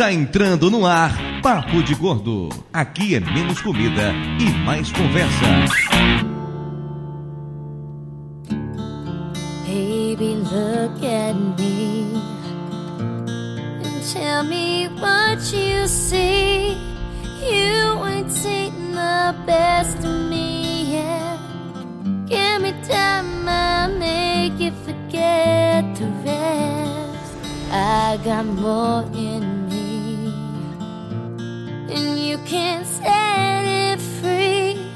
Está entrando no ar Papo de Gordo. Aqui é menos comida e mais conversa. Baby, look at me and tell me what you see. You ain't seen the best of me yet. Give me time, I'll make you forget the rest. I got more in me, and you can't set it free.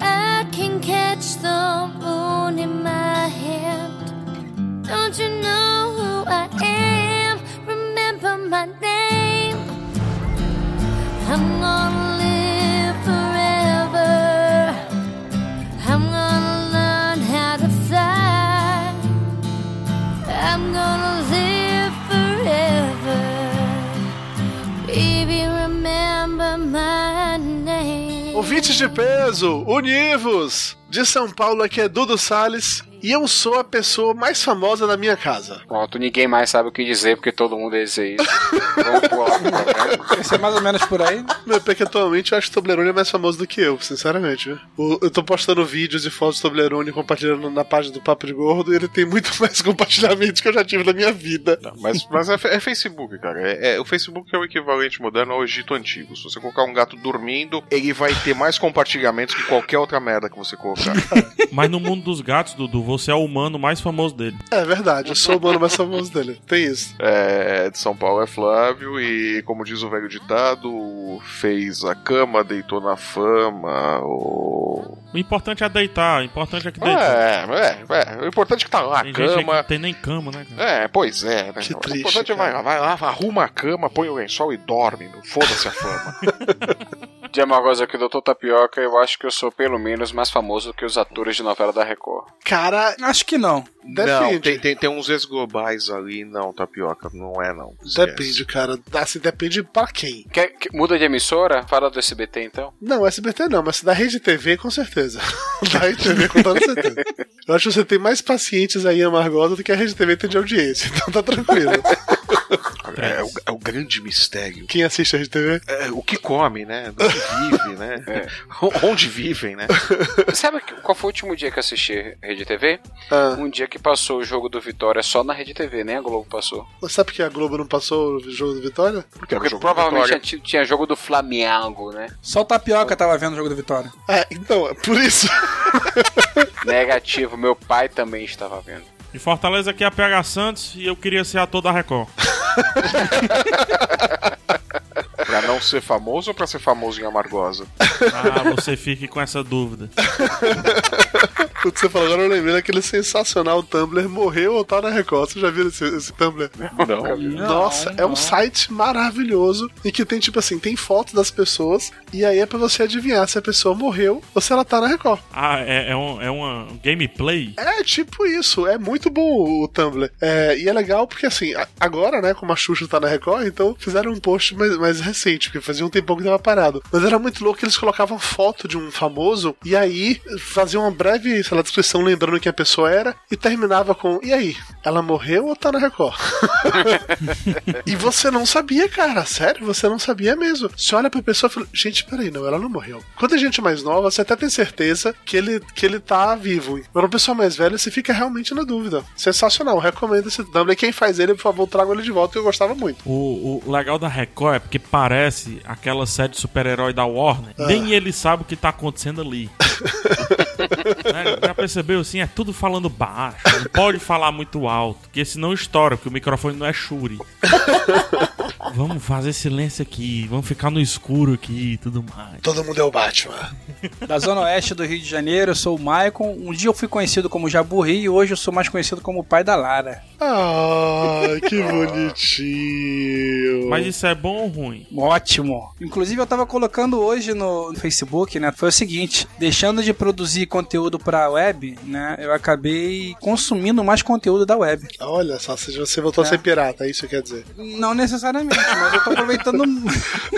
I can catch the moon in my hand. Don't you know who I am? Remember my name. I'm gonna Ouvintes de peso, univos! De São Paulo aqui é Dudu Salles e eu sou a pessoa mais famosa da minha casa. Pronto, ninguém mais sabe o que dizer porque todo mundo dizer isso. Vai ser mais ou menos por aí. Meu, porque atualmente eu acho que o Toblerone é mais famoso do que eu, sinceramente. viu? Eu tô postando vídeos e fotos do Toblerone compartilhando na página do Papo de Gordo e ele tem muito mais compartilhamentos que eu já tive na minha vida. Mas, mas é, é Facebook, cara. É, é- o Facebook é o equivalente moderno ao Egito Antigo. Se você colocar um gato dormindo, ele vai ter mais compartilhamentos que qualquer outra merda que você colocar. Mas no mundo dos gatos, Dudu, você é o humano mais famoso dele. É verdade, eu sou o mano mais famoso dele. Tem isso. É, de São Paulo é Flávio e, como diz o velho ditado, fez a cama, deitou na fama. O... O importante é deitar, o importante é que deita. É, é, é. O importante é que tá lá a Tem que cama. não tem nem cama, né, cara? É, pois é. Né? Que o triste, importante é vai, cara. vai lá, arruma a cama, põe o lençol e dorme. Foda-se a fama. De uma coisa aqui, Doutor Tapioca, eu acho que eu sou pelo menos mais famoso que os atores de novela da Record. Cara, Acho que não. Não, depende. tem, tem, tem uns ex-globais ali, não, tapioca, não é não. Esquece. Depende, cara. Assim, depende pra quem. Quer, que- muda de emissora? Fala do SBT então. Não, SBT não, mas da Rede TV com certeza. da Rede TV com toda certeza. Eu acho que você tem mais pacientes aí em Amargosa do que a Rede TV tem de audiência, então tá tranquilo. É, o, é o grande mistério. Quem assiste a Rede TV? É, o que come, né? Do que vive, né? Onde vivem, né? Sabe qual foi o último dia que eu assisti Rede TV? Ah, Um dia que passou o jogo do Vitória só na Rede TV, nem a Globo passou. mas sabe que a Globo não passou o jogo do Vitória? Porque, Porque jogo provavelmente Vitória. tinha, tinha jogo do Flamengo, né? Só o Tapioca tava vendo o jogo do Vitória. É, então, é por isso. Negativo, meu pai também estava vendo. De Fortaleza aqui é a PH Santos e eu queria ser ator da Record. Pra não ser famoso ou pra ser famoso em Amargosa? Ah, você fique com essa dúvida. O que você falou agora, eu lembrei daquele sensacional Tumblr morreu ou tá na Record. Você já viu esse, esse Tumblr? Não. Nossa, é um site maravilhoso e que tem, tipo assim, tem fotos das pessoas e aí é pra você adivinhar se a pessoa morreu ou se ela tá na Record. Ah, é, é, um, é uma gameplay? É tipo isso, é muito bom o Tumblr. É, e é legal porque assim, a- agora, né, como a Xuxa tá na Record, então fizeram um post mais, mais recente, porque fazia um tempão que tava parado. Mas era muito louco que eles colocavam foto de um famoso e aí faziam uma breve, sei lá, descrição lembrando quem a pessoa era e terminava com: E aí, ela morreu ou tá na Record? e você não sabia, cara, sério, você não sabia mesmo. Você olha pra pessoa e fala: Gente, peraí, não, ela não morreu. Quando a gente é mais nova, você até tem certeza que ele, que ele tá vivo. Mas uma pessoa mais velha, você fica realmente na dúvida. Sensacional, recomendo esse Tumblr. Quem faz ele, por favor, traga ele de volta, que eu gostava muito. O, o legal da Record é porque parece aquela série de super-herói da Warner. Nem ele sabe o que tá acontecendo ali. Né? Já percebeu assim? É tudo falando baixo. Não pode falar muito alto, porque senão estoura, porque o microfone não é Shure. Vamos fazer silêncio aqui, vamos ficar no escuro aqui e tudo mais. Todo mundo é o Batman. Da Zona Oeste do Rio de Janeiro, eu sou o Maicon. Um dia eu fui conhecido como Jaburri e hoje eu sou mais conhecido como o pai da Lara. Ah, que bonitinho. Mas isso é bom ou ruim? Ótimo. Inclusive eu tava colocando hoje no Facebook, né? Foi o seguinte, deixando de produzir conteúdo pra web, né? Eu acabei consumindo mais conteúdo da web. Olha só, se você voltou a É. ser pirata, é isso que quer dizer. Não necessariamente. Mas eu tô aproveitando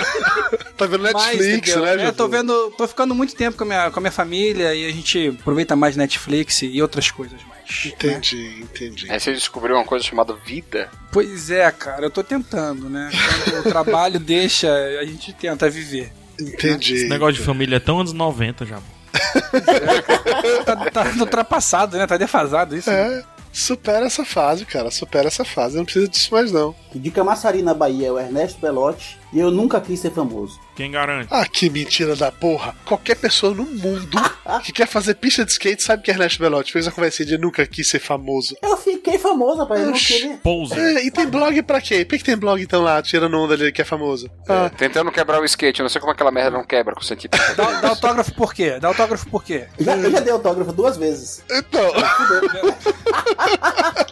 Tá vendo mais, Netflix, entendeu? né, É, eu tô vendo, tô ficando muito tempo com a, minha, com a minha família e a gente aproveita mais Netflix e outras coisas mais. né? Entendi, entendi. Aí você descobriu uma coisa chamada vida. Pois é, cara, eu tô tentando, né? Quando o trabalho deixa, a gente tenta viver. Entendi. Esse negócio de família é tão anos 90 já. Tá, tá ultrapassado, né? Tá defasado isso. né? É, supera essa fase, cara. Supera essa fase. Não precisa disso mais, não. De Camaçari, na Bahia, é o Ernesto Belotti. E eu nunca quis ser famoso. Quem garante? Ah, que mentira da porra. Qualquer pessoa no mundo que quer fazer pista de skate sabe que Ernesto Belotti fez a conversinha de nunca quis ser famoso. Eu fiquei famoso, rapaz. Eu não. Pousa. É, e tem blog pra quê? Por que, tem blog então lá, tirando onda ali que é famoso? Ah, Tentando quebrar o skate. Eu não sei como aquela merda não quebra com o centímetro. Dá, dá autógrafo por quê? Dá autógrafo por quê? Já, eu já dei autógrafo duas vezes. então.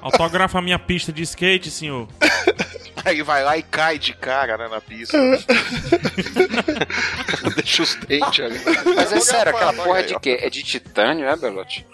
Autografa a minha pista de skate, senhor. Aí vai lá e cai de cara, né, na pista. Deixa os dentes ali. Mas é sério, aquela porra é de quê? É de titânio, é, Belote?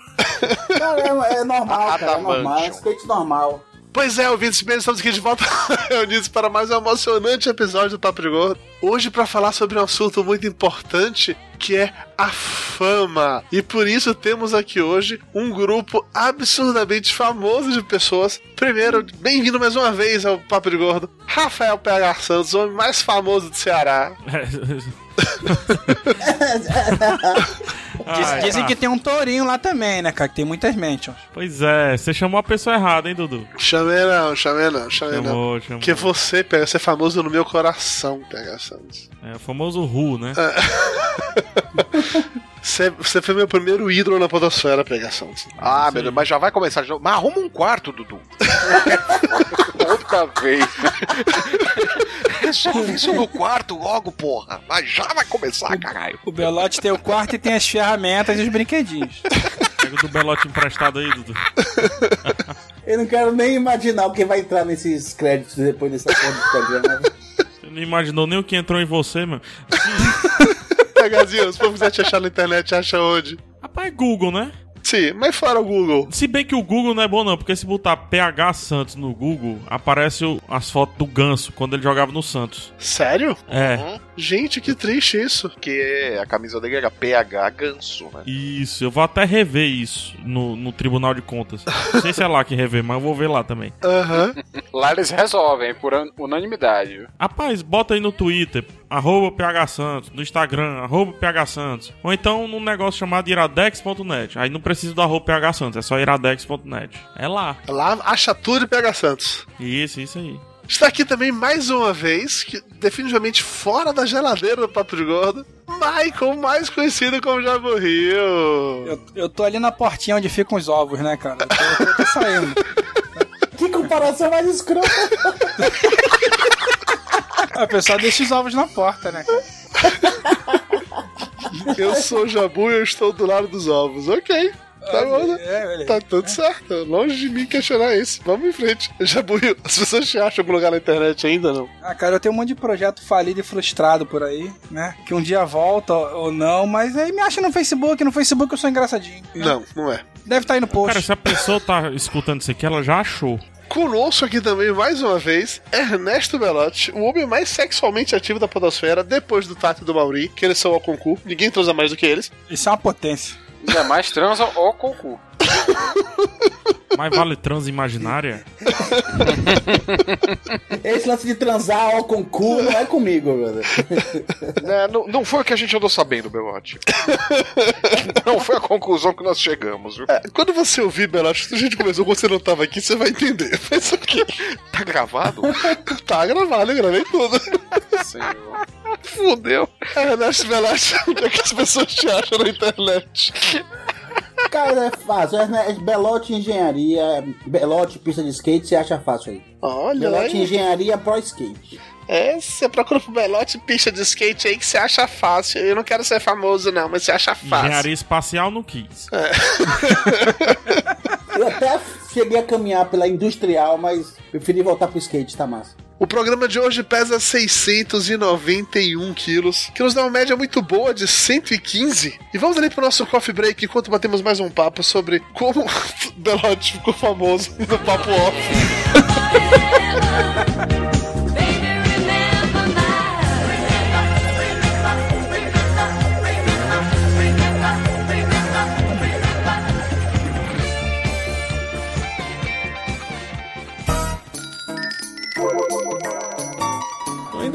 Cara, é, é normal, cara. É normal. É skate normal. Pois é, ouvintes bem, estamos aqui de volta reunidos para mais um emocionante episódio do Papo de Gordo. Hoje para falar sobre um assunto muito importante que é a fama. E por isso temos aqui hoje um grupo absurdamente famoso de pessoas. Primeiro, bem-vindo mais uma vez ao Papo de Gordo, Rafael PH Santos, o homem mais famoso do Ceará. Diz- Ai, dizem ah, que tem um tourinho lá também, né, cara? Que tem muitas mentions. Pois é, você chamou a pessoa errada, hein, Dudu? Chamei não, chamei não, chamei não. Chamou, chamou. Porque você, PH, você é famoso no meu coração, PH Santos. É o famoso Ru, né? Você, você foi meu primeiro ídolo na podosfera, Santos. Ah, meu Deus, mas já vai começar de novo. Mas arruma um quarto, Dudu. Outra vez. Resolve isso no quarto logo, porra. Mas já vai começar, caralho. O Belote tem o quarto e tem as ferramentas e os brinquedinhos. Pega o do Belote emprestado aí, Dudu. Eu não quero nem imaginar o que vai entrar nesses créditos depois dessa porra do programa. Você não imaginou nem o que entrou em você, mano. PHzinho, se for quiser te achar na internet, acha onde? Rapaz, é Google, né? Sim, mas fora o Google. Se bem que o Google não é bom não, porque se botar PH Santos no Google, aparece o- as fotos do Ganso quando ele jogava no Santos. Sério? É, Gente, que triste isso. Porque a camisa dele era PH Ganso, né? isso. Eu vou até rever isso no, no Tribunal de Contas. Não sei se é lá que rever, mas eu vou ver lá também. Aham. Lá eles resolvem, por un- unanimidade. Rapaz, bota aí no Twitter, arroba PH Santos, no Instagram, arroba PH Santos. Ou então num negócio chamado iradex.net. Aí não precisa do arroba PH Santos, é só iradex.net. É lá. Lá, acha tudo e pega Santos. Isso, isso aí. Está aqui também mais uma vez, que definitivamente fora da geladeira do Papo de Gordo, Michael, mais conhecido como Jabu Rio. Eu, eu tô ali na portinha onde ficam os ovos, né, cara? Eu tô, eu tô saindo. Que comparação mais escrota. A pessoa deixa os ovos na porta, né? Eu sou o Jabu e eu estou do lado dos ovos. Ok, tá bom, né? É. Tá tudo certo. Longe de mim questionar isso. Vamos em frente. Jabu, as pessoas te acham em algum lugar na internet ainda não? Ah, cara, eu tenho um monte de projeto falido e frustrado por aí, né? Que um dia volta ou não, mas aí me acha no Facebook. No Facebook eu sou engraçadinho. né? Não, não é. Deve estar aí no post. Cara, se a pessoa tá escutando isso aqui, ela já achou. Conosco aqui também, mais uma vez, Ernesto Belotti, o homem mais sexualmente ativo da podosfera, depois do Tato e do Mauri, que eles são ao concurso. Ninguém transa mais do que eles. Isso é uma potência. Ainda mais transa ou cocô. Mas vale trans imaginária? Esse lance de transar ó, com cu não é comigo, brother. Né, não, não foi o que a gente andou sabendo, Belote. não foi a conclusão que nós chegamos, viu? É, quando você ouvir, Belotti, se a gente começou você não tava aqui, você vai entender. Mas ok. Tá gravado? Tá gravado, eu gravei tudo. Senhor. Fudeu. Ernesto Belotti, onde é que as pessoas te acham na internet? Cara, é fácil. É Belote Engenharia, Belote Pista de Skate, você acha fácil aí. Olha Belote aí. Engenharia Pro Skate. É, você procura pro Belotti pista de skate aí que você acha fácil. Eu não quero ser famoso, não, mas você acha fácil. Engenharia espacial não quis. Eu até cheguei a caminhar pela industrial, mas preferi voltar pro skate, tá massa. O programa de hoje pesa 691 quilos, que nos dá uma média muito boa de 115. E vamos ali pro nosso coffee break enquanto batemos mais um papo sobre como Belotti ficou famoso no papo off.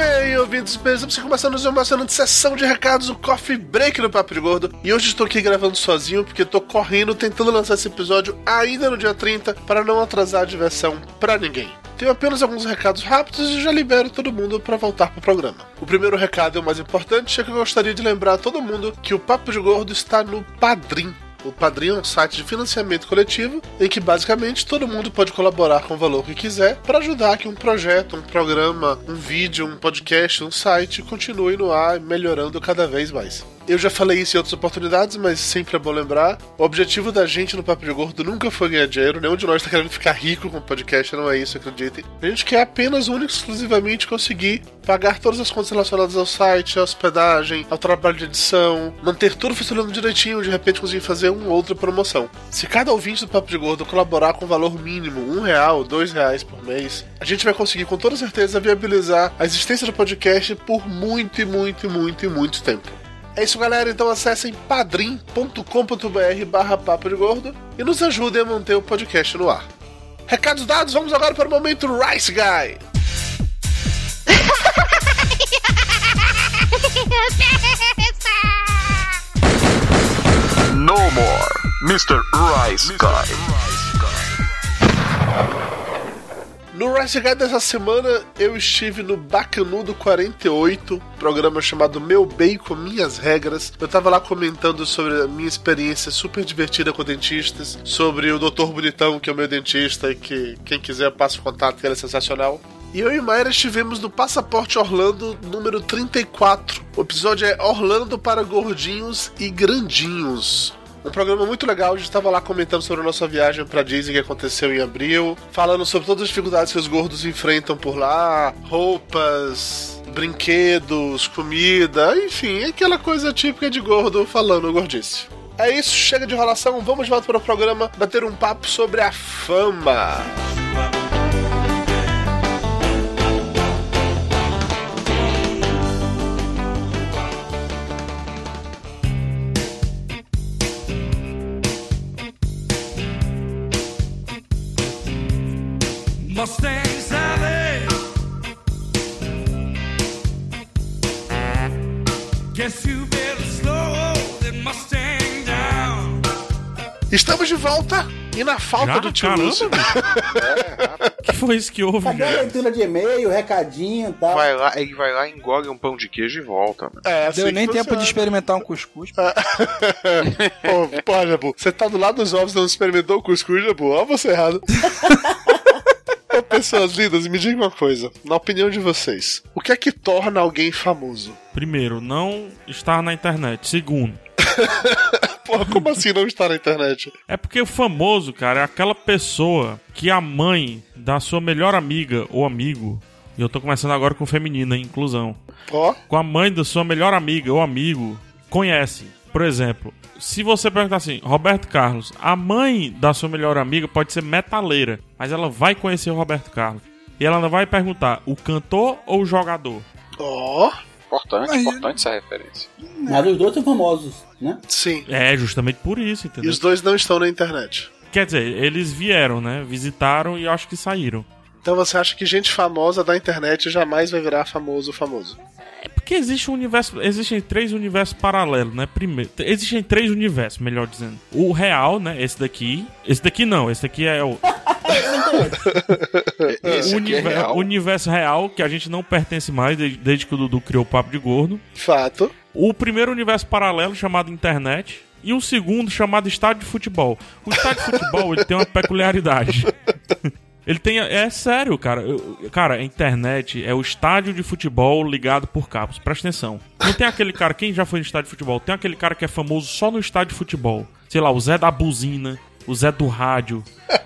bem, ouvintes, estamos começando uma emocionante sessão de recados, o Coffee Break no Papo de Gordo. E hoje estou aqui gravando sozinho porque estou correndo, tentando lançar esse episódio ainda no dia 30 para não atrasar a diversão para ninguém. Tenho apenas alguns recados rápidos e já libero todo mundo para voltar pro programa. O primeiro recado é o mais importante, é que eu gostaria de lembrar a todo mundo que o Papo de Gordo está no Padrim. O Padrim é um site de financiamento coletivo em que basicamente todo mundo pode colaborar com o valor que quiser para ajudar que um projeto, um programa, um vídeo, um podcast, um site continue no ar melhorando cada vez mais. Eu já falei isso em outras oportunidades, mas sempre é bom lembrar. O objetivo da gente no Papo de Gordo nunca foi ganhar dinheiro, nenhum de nós está querendo ficar rico com o podcast, não é isso, acreditem. A gente quer apenas, único exclusivamente conseguir pagar todas as contas relacionadas ao site, à hospedagem, ao trabalho de edição, manter tudo funcionando direitinho, de repente conseguir fazer uma outra promoção. Se cada ouvinte do Papo de Gordo colaborar com valor mínimo, um real, dois reais por mês, a gente vai conseguir com toda certeza viabilizar a existência do podcast por muito e muito e muito e muito tempo. É isso, galera. Então acessem padrim.com.br barra papo de gordo e nos ajudem a manter o podcast no ar. Recados dados, vamos agora para o momento Rice Guy. No more, Mr. Rice Guy. No Rice Guy dessa semana, eu estive no Bacanudo 48, programa chamado Meu Bacon, Minhas Regras. Eu tava lá comentando sobre a minha experiência super divertida com dentistas, sobre o Doutor Bonitão, que é o meu dentista, e que quem quiser passa o contato, que ele é sensacional. E eu e Mayra estivemos no Passaporte Orlando número 34. O episódio é Orlando para Gordinhos e Grandinhos. Um programa muito legal, a gente estava lá comentando sobre a nossa viagem para Disney que aconteceu em abril, falando sobre todas as dificuldades que os gordos enfrentam por lá, roupas, brinquedos, comida, enfim, aquela coisa típica de gordo falando gordice. É isso, chega de enrolação, vamos de volta para o programa bater um papo sobre a fama. Mustang Sally. Guess you better slow that Mustang down. Estamos de volta e na falta Já? do tio Caramba, Lúcio. que foi isso que houve, Cadê a leitura de e-mail, recadinho e tal? Vai lá, ele vai lá, engole um pão de queijo e volta. Né? É, assim Deu que nem tempo de experimentar um cuscuz. Pô, pô, Jabu, você tá do lado dos ovos e não experimentou o cuscuz, Jabu? Ó, você errado. Pessoas lindas, me diga uma coisa. Na opinião de vocês, o que é que torna alguém famoso? Primeiro, não estar na internet. Segundo, Porra, como assim não estar na internet? é porque o famoso, cara, é aquela pessoa que a mãe da sua melhor amiga ou amigo. E eu tô começando agora com feminina, inclusão. Ó, Com a mãe da sua melhor amiga ou amigo conhece. Por exemplo, se você perguntar assim, Roberto Carlos, a mãe da sua melhor amiga pode ser metaleira, mas ela vai conhecer o Roberto Carlos. E ela não vai perguntar o cantor ou o jogador. ó, Importante, Aí- importante essa referência. Mas os dois são famosos, né? sim. É justamente por isso, E entendeu? os dois não estão na internet. Quer dizer, eles vieram, né? Visitaram e eu acho que saíram. Então você acha que gente famosa da internet jamais vai virar famoso famoso? Porque existe um universo. Existem três universos paralelos, né? Primeiro. Existem três universos, melhor dizendo. O real, né? Esse daqui. Esse daqui não, esse daqui é o. Esse o aqui é real. universo real, que a gente não pertence mais desde, desde que o Dudu criou o Papo de Gordo. Fato. O primeiro universo paralelo, chamado internet. E o segundo, chamado estádio de futebol. O estádio de futebol ele tem uma peculiaridade. Ele tem. É sério, cara. Eu- cara, a internet é o estádio de futebol ligado por cabos. Presta atenção. Não tem aquele cara, quem já foi no estádio de futebol? Tem aquele cara que é famoso só no estádio de futebol. Sei lá, o Zé da Buzina, o Zé do Rádio,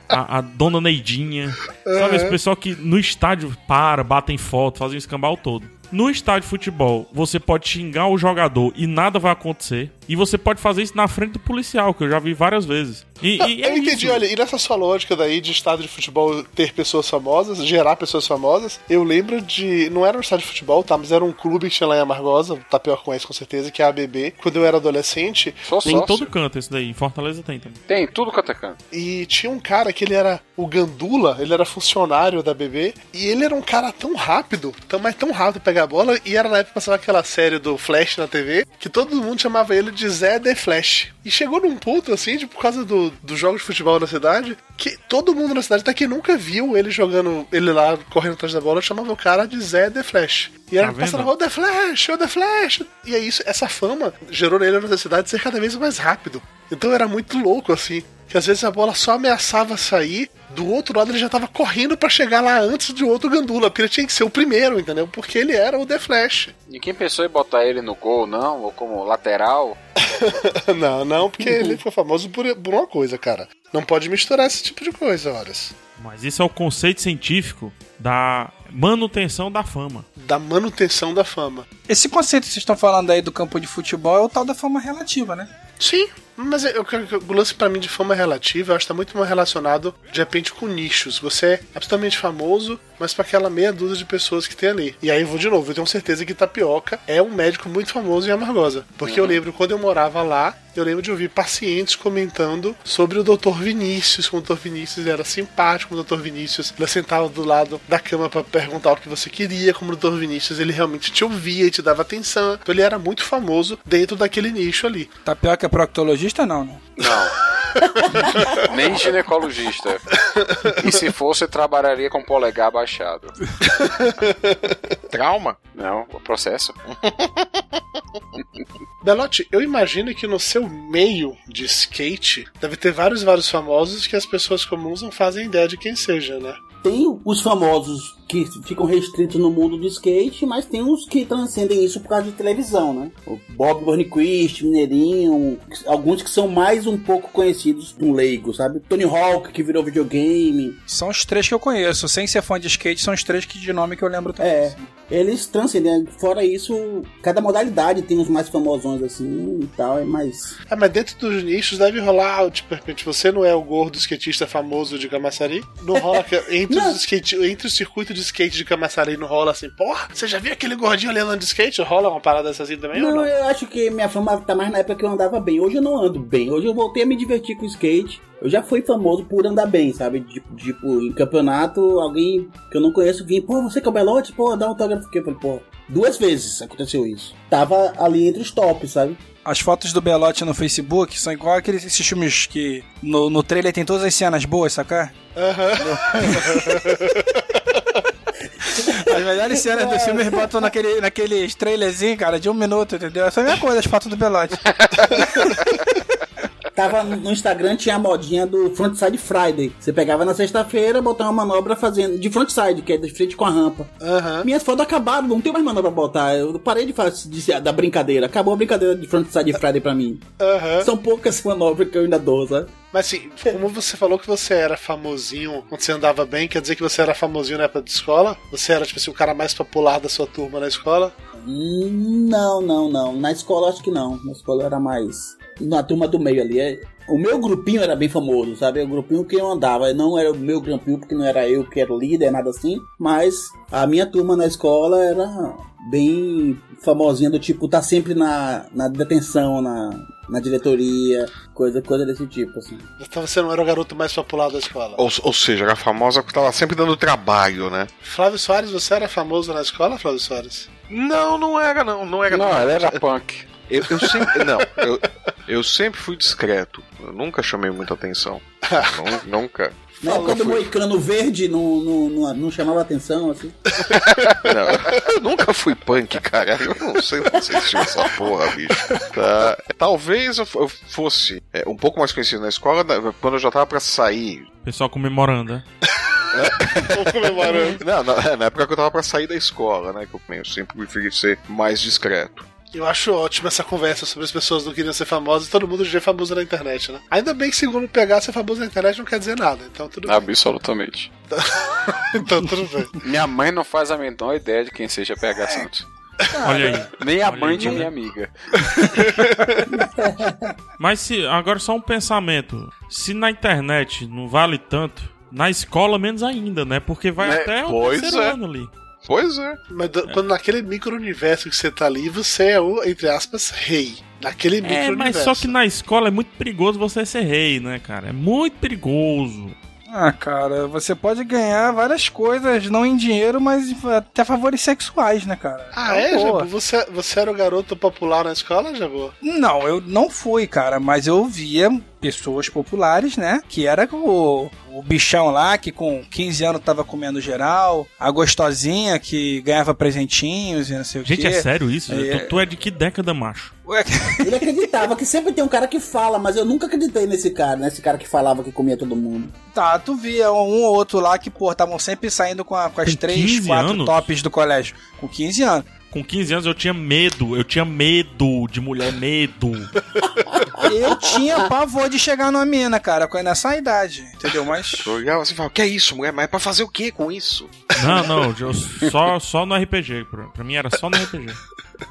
a, a Dona Neidinha. Sabe, esse Uhum. pessoal que no estádio para, batem foto, fazem o escambau todo. No estádio de futebol, você pode xingar o jogador e nada vai acontecer. E você pode fazer isso na frente do policial, que eu já vi várias vezes. E, Não, e é eu entendi, isso. olha, e nessa sua lógica daí de estádio de futebol ter pessoas famosas, gerar pessoas famosas, eu lembro de. Não era um estádio de futebol, tá? Mas era um clube que tinha lá em Amargosa, o Tapioca conhece com certeza, que é a ABB. Quando eu era adolescente. Sou Tem em todo canto esse daí. Em Fortaleza tem também. Tem, tudo quanto é canto. E tinha um cara que ele era o Gandula, ele era funcionário da BB, e ele era um cara tão rápido, tão, mas tão rápido pegar a bola, e era na época que passava aquela série do Flash na TV, que todo mundo chamava ele de Zé The Flash. E chegou num ponto, assim, de, por causa do, do jogo de futebol na cidade, que todo mundo na cidade, até que nunca viu ele jogando, ele lá correndo atrás da bola, chamava o cara de Zé The Flash. E era Tá passando, vendo? o The Flash, o The Flash. E é isso, essa fama gerou nele na cidade ser cada vez mais rápido. Então era muito louco, assim. Que às vezes a bola só ameaçava sair, do outro lado ele já tava correndo pra chegar lá antes de outro Gandula, porque ele tinha que ser o primeiro, entendeu? Porque ele era o The Flash. E quem pensou em botar ele no gol, não? Ou como lateral? não, não, porque ele foi famoso por, por uma coisa, cara. Não pode misturar esse tipo de coisa, horas. Mas isso é o conceito científico da manutenção da fama. Da manutenção da fama. Esse conceito que vocês estão falando aí do campo de futebol é o tal da fama relativa, né? Sim, mas eu, eu, o lance pra mim de fama relativa, eu acho que tá muito mais relacionado, de repente, com nichos. Você é absolutamente famoso, mas pra aquela meia dúzia de pessoas que tem ali. E aí eu vou de novo, eu tenho certeza que Tapioca é um médico muito famoso em Amargosa. Porque eu lembro, quando eu morava lá, eu lembro de ouvir pacientes comentando sobre o Dr. Vinícius, como o Dr. Vinícius era simpático, como o Dr. Vinícius ele sentava do lado da cama pra perguntar o que você queria, como o Dr. Vinícius ele realmente te ouvia e te dava atenção. Então ele era muito famoso dentro daquele nicho ali. Tapioca é não, né? Não. Nem ginecologista. E se fosse, trabalharia com polegar baixado. Trauma? Não, o processo. Belote, eu imagino que no seu meio de skate deve ter vários vários famosos que as pessoas comuns não fazem ideia de quem seja, né? Tem os famosos que ficam restritos no mundo do skate, mas tem os que transcendem isso por causa de televisão, né? O Bob Burnquist, Mineirinho, alguns que são mais um pouco conhecidos do leigo, sabe? Tony Hawk, que virou videogame. São os três que eu conheço. Sem ser fã de skate, são os três que de nome que eu lembro também. É, eles transcendem. Fora isso, cada modalidade tem os mais famosões assim e tal, é mais. Ah, mas dentro dos nichos deve rolar, tipo, de repente, você não é o gordo skatista famoso de Camaçari? Não rola entre, Os skate, entre o circuito de skate de Camaçari não rola assim, porra, você já viu aquele gordinho ali andando de skate? Rola uma parada dessa assim também ou Não, não? eu acho que minha fama tá mais na época que eu andava bem. Hoje eu não ando bem. Hoje eu voltei a me divertir com skate. Eu já fui famoso por andar bem, sabe? Tipo, tipo em campeonato, alguém que eu não conheço vinha, pô, você que é o Belote? Pô, dá um autógrafo aqui. Eu falei, pô, duas vezes aconteceu isso. Tava ali entre os tops, sabe? As fotos do Belote no Facebook são igual aqueles esses filmes que no, no trailer tem todas as cenas boas, sacar? As melhores cenas dos filmes botam naquele, naqueles trailerzinhos, cara, de um minuto, entendeu? Essa é a mesma coisa, as fotos do Belote. Tava no Instagram, tinha a modinha do Frontside Friday. Você pegava na sexta-feira, botava uma manobra fazendo de frontside, que é de frente com a rampa. Minhas fotos acabaram, não tem mais manobra pra botar. Eu parei de fazer de- da brincadeira. Acabou a brincadeira de Frontside Friday pra mim. São poucas manobras que eu ainda dou, sabe? Mas assim, como você falou que você era famosinho quando você andava bem, quer dizer que você era famosinho na época de escola? Você era, tipo assim, o cara mais popular da sua turma na escola? Hum, Não, não, não. Na escola acho que não. Na escola era mais. Na turma do meio ali. é- O meu grupinho era bem famoso, sabe? O grupinho que eu andava. Não era o meu grupinho porque não era eu que era o líder, nada assim. Mas a minha turma na escola era bem famosinha, do tipo, tá sempre na, na detenção, na, na diretoria, coisa, coisa desse tipo, assim. Então você não era o garoto mais popular da escola. Ou, ou seja, era famosa porque tava sempre dando trabalho, né? Flávio Soares, você era famoso na escola, Flávio Soares? Não, não era, não. Não era. Não, ele era punk. Eu, eu sempre. Não, eu, eu sempre fui discreto. Eu nunca chamei muita atenção. Nun- nunca. Na época do Moicano Verde não, não, não, não chamava atenção, assim. Não, eu nunca fui punk, cara. Eu não sei não se tinha essa porra, bicho. Tá. Talvez eu fosse é, um pouco mais conhecido na escola quando eu já tava pra sair. Pessoal comemorando, né? Comemorando. Não, na, na época que eu tava pra sair da escola, né? Que eu, eu sempre preferi ser mais discreto. Eu acho ótimo essa conversa sobre as pessoas não queriam ser famosas e todo mundo já é famoso na internet, né? Ainda bem que, segundo pegar, ser famoso na internet não quer dizer nada. Então tudo bem. Absolutamente. Então tudo bem. Minha mãe não faz a menor ideia de quem seja PH Santos. Olha aí. Nem a Olha mãe aí. de minha amiga. Mas se agora só um pensamento. Se na internet não vale tanto, na escola menos ainda, né? Porque vai Né? até o Pois terceiro é. ano ali. Pois é. Mas do- quando naquele micro-universo que você tá ali, você é o, entre aspas, rei. Naquele É, micro-universo. mas só que na escola é muito perigoso você ser rei, né, cara? É muito perigoso. Ah, cara, você pode ganhar várias coisas, não em dinheiro, mas até favores sexuais, né, cara? Ah, é, Boa. Jabu? Você, você era o garoto popular na escola, Jabu? Não, eu não fui, cara, mas eu via pessoas populares, né? Que era o, o bichão lá que com 15 anos tava comendo geral, a gostosinha que ganhava presentinhos e não sei o Gente, quê. é sério isso? É. Tu, tu é de que década, macho? Ué, Ele acreditava que sempre tem um cara que fala, mas eu nunca acreditei nesse cara, nesse cara que falava que comia todo mundo. Tá, tu via um ou outro lá que, pô, estavam sempre saindo com, a- com as três, 15 quatro anos? tops do colégio. Com 15 anos. Com 15 anos eu tinha medo, eu tinha medo de mulher, medo. Eu tinha pavor de chegar numa mina, cara, com nessa idade, entendeu? Mas. Eu olhava assim e falava, que é isso, mulher? Mas é pra fazer o que com isso? Não, não, eu só, só no RPG. Pra, pra mim era só no RPG.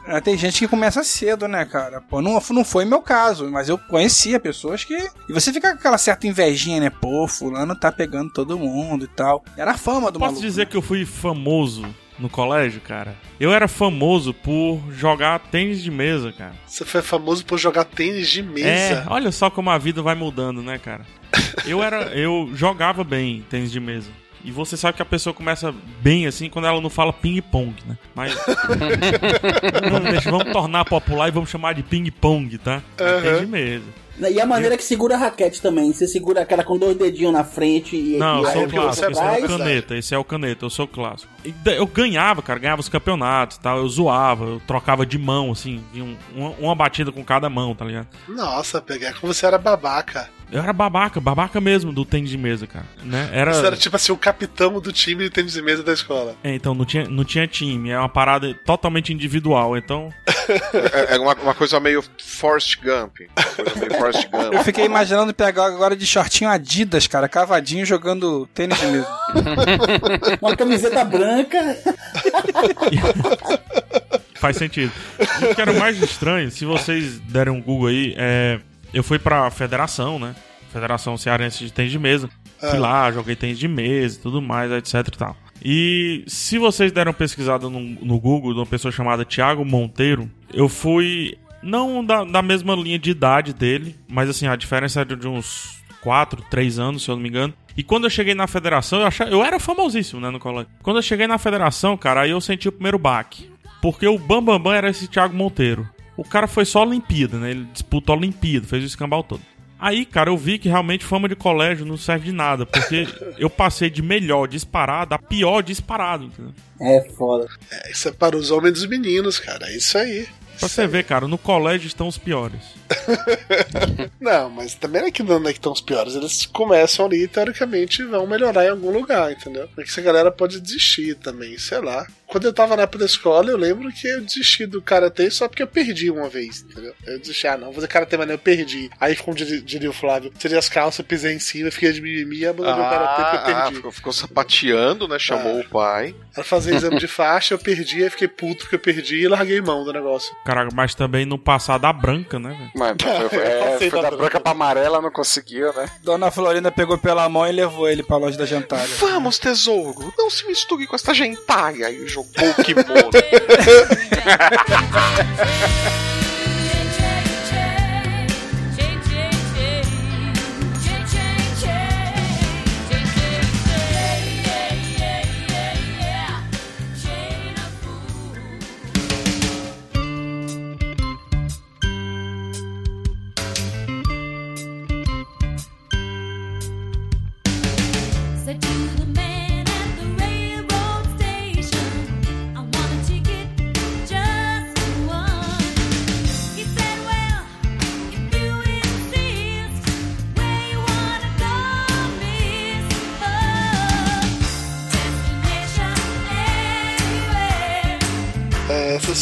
Ah, Tem gente que começa cedo, né, cara? Pô, não, não foi meu caso, mas eu conhecia pessoas que. E você fica com aquela certa invejinha, né? Pô, fulano tá pegando todo mundo e tal. Era a fama do Posso maluco. dizer que eu fui famoso no colégio, cara? Eu era famoso por jogar tênis de mesa, cara. Você foi famoso por jogar tênis de É, mesa. olha só como a vida vai mudando, né, cara? Eu era, eu jogava bem tênis de mesa. E você sabe que a pessoa começa bem assim quando ela não fala ping-pong, né? Mas. vamos, deixa- vamos tornar popular e vamos chamar de ping-pong, tá? É Tênis de mesa. E a maneira que segura a raquete também. Você segura aquela com dois dedinhos na frente e. Não, e eu sou clássico, esse é o caneta, esse é o caneta, eu sou clássico. E Eu ganhava, cara, ganhava os campeonatos e tal, eu zoava, eu trocava de mão, assim, um- uma, uma batida com cada mão, tá ligado? Nossa, pegar como você era babaca. Eu era babaca, babaca mesmo do tênis de mesa, cara. Né? Era... Você era tipo assim, o capitão do time de tênis de mesa da escola. É, então não tinha, não tinha time, é uma parada totalmente individual, então. É, é uma, uma coisa meio Forrest Gump. Uma coisa meio Forrest Gump. Eu fiquei imaginando pegar agora de shortinho Adidas, cara, cavadinho jogando tênis de mesa. Uma camiseta branca. Faz sentido. O que era mais estranho, se vocês derem um Google aí, é, eu fui pra federação, né? Federação Cearense de Tênis de Mesa. Fui Ah. lá, joguei tênis de mesa e tudo mais, etc e tal. E se vocês deram pesquisada no, no Google de uma pessoa chamada Thiago Monteiro, eu fui. Não da, da mesma linha de idade dele, mas assim, a diferença era de uns 4, 3 anos, se eu não me engano. E quando eu cheguei na federação, eu, achava, eu era famosíssimo, né, no colégio. Quando eu cheguei na federação, cara, aí eu senti o primeiro baque. Porque o Bambambam Bam Bam era esse Thiago Monteiro. O cara foi só Olimpíada, né? Ele disputou a Olimpíada, fez o escambau todo. Aí, cara, eu vi que realmente fama de colégio não serve de nada, porque eu passei de melhor disparado a pior disparado, entendeu? É foda. É, isso é para os homens dos meninos, cara. É isso aí. Pra você ver, cara, no colégio estão os piores. Não, mas também não é que não é que estão os piores. Eles começam ali e teoricamente vão melhorar em algum lugar, entendeu? É que essa galera pode desistir também, sei lá. Quando eu tava na época da escola, eu lembro que eu desisti do karatê só porque eu perdi uma vez, entendeu? Eu desisti, ah, não, vou fazer karatê, mas não, eu perdi. Aí, como diria, o Flávio, tirei as calças, pisei em cima, fiquei de mimimi abandonei o karatê porque eu Ah, ah, perdi. ficou, ficou sapateando, né? Chamou o pai. Era fazer exame de faixa, eu perdi, aí fiquei puto porque eu perdi e larguei mão do negócio. Cara, mas também não passar da branca, né, velho? Mas foi, foi- é, foi da da branca pra amarela, não conseguiu, né? Dona Florinda pegou pela mão e levou ele pra loja da jantada. Vamos, tesouro, não se misture com essa gentalha. E jogou o kimono.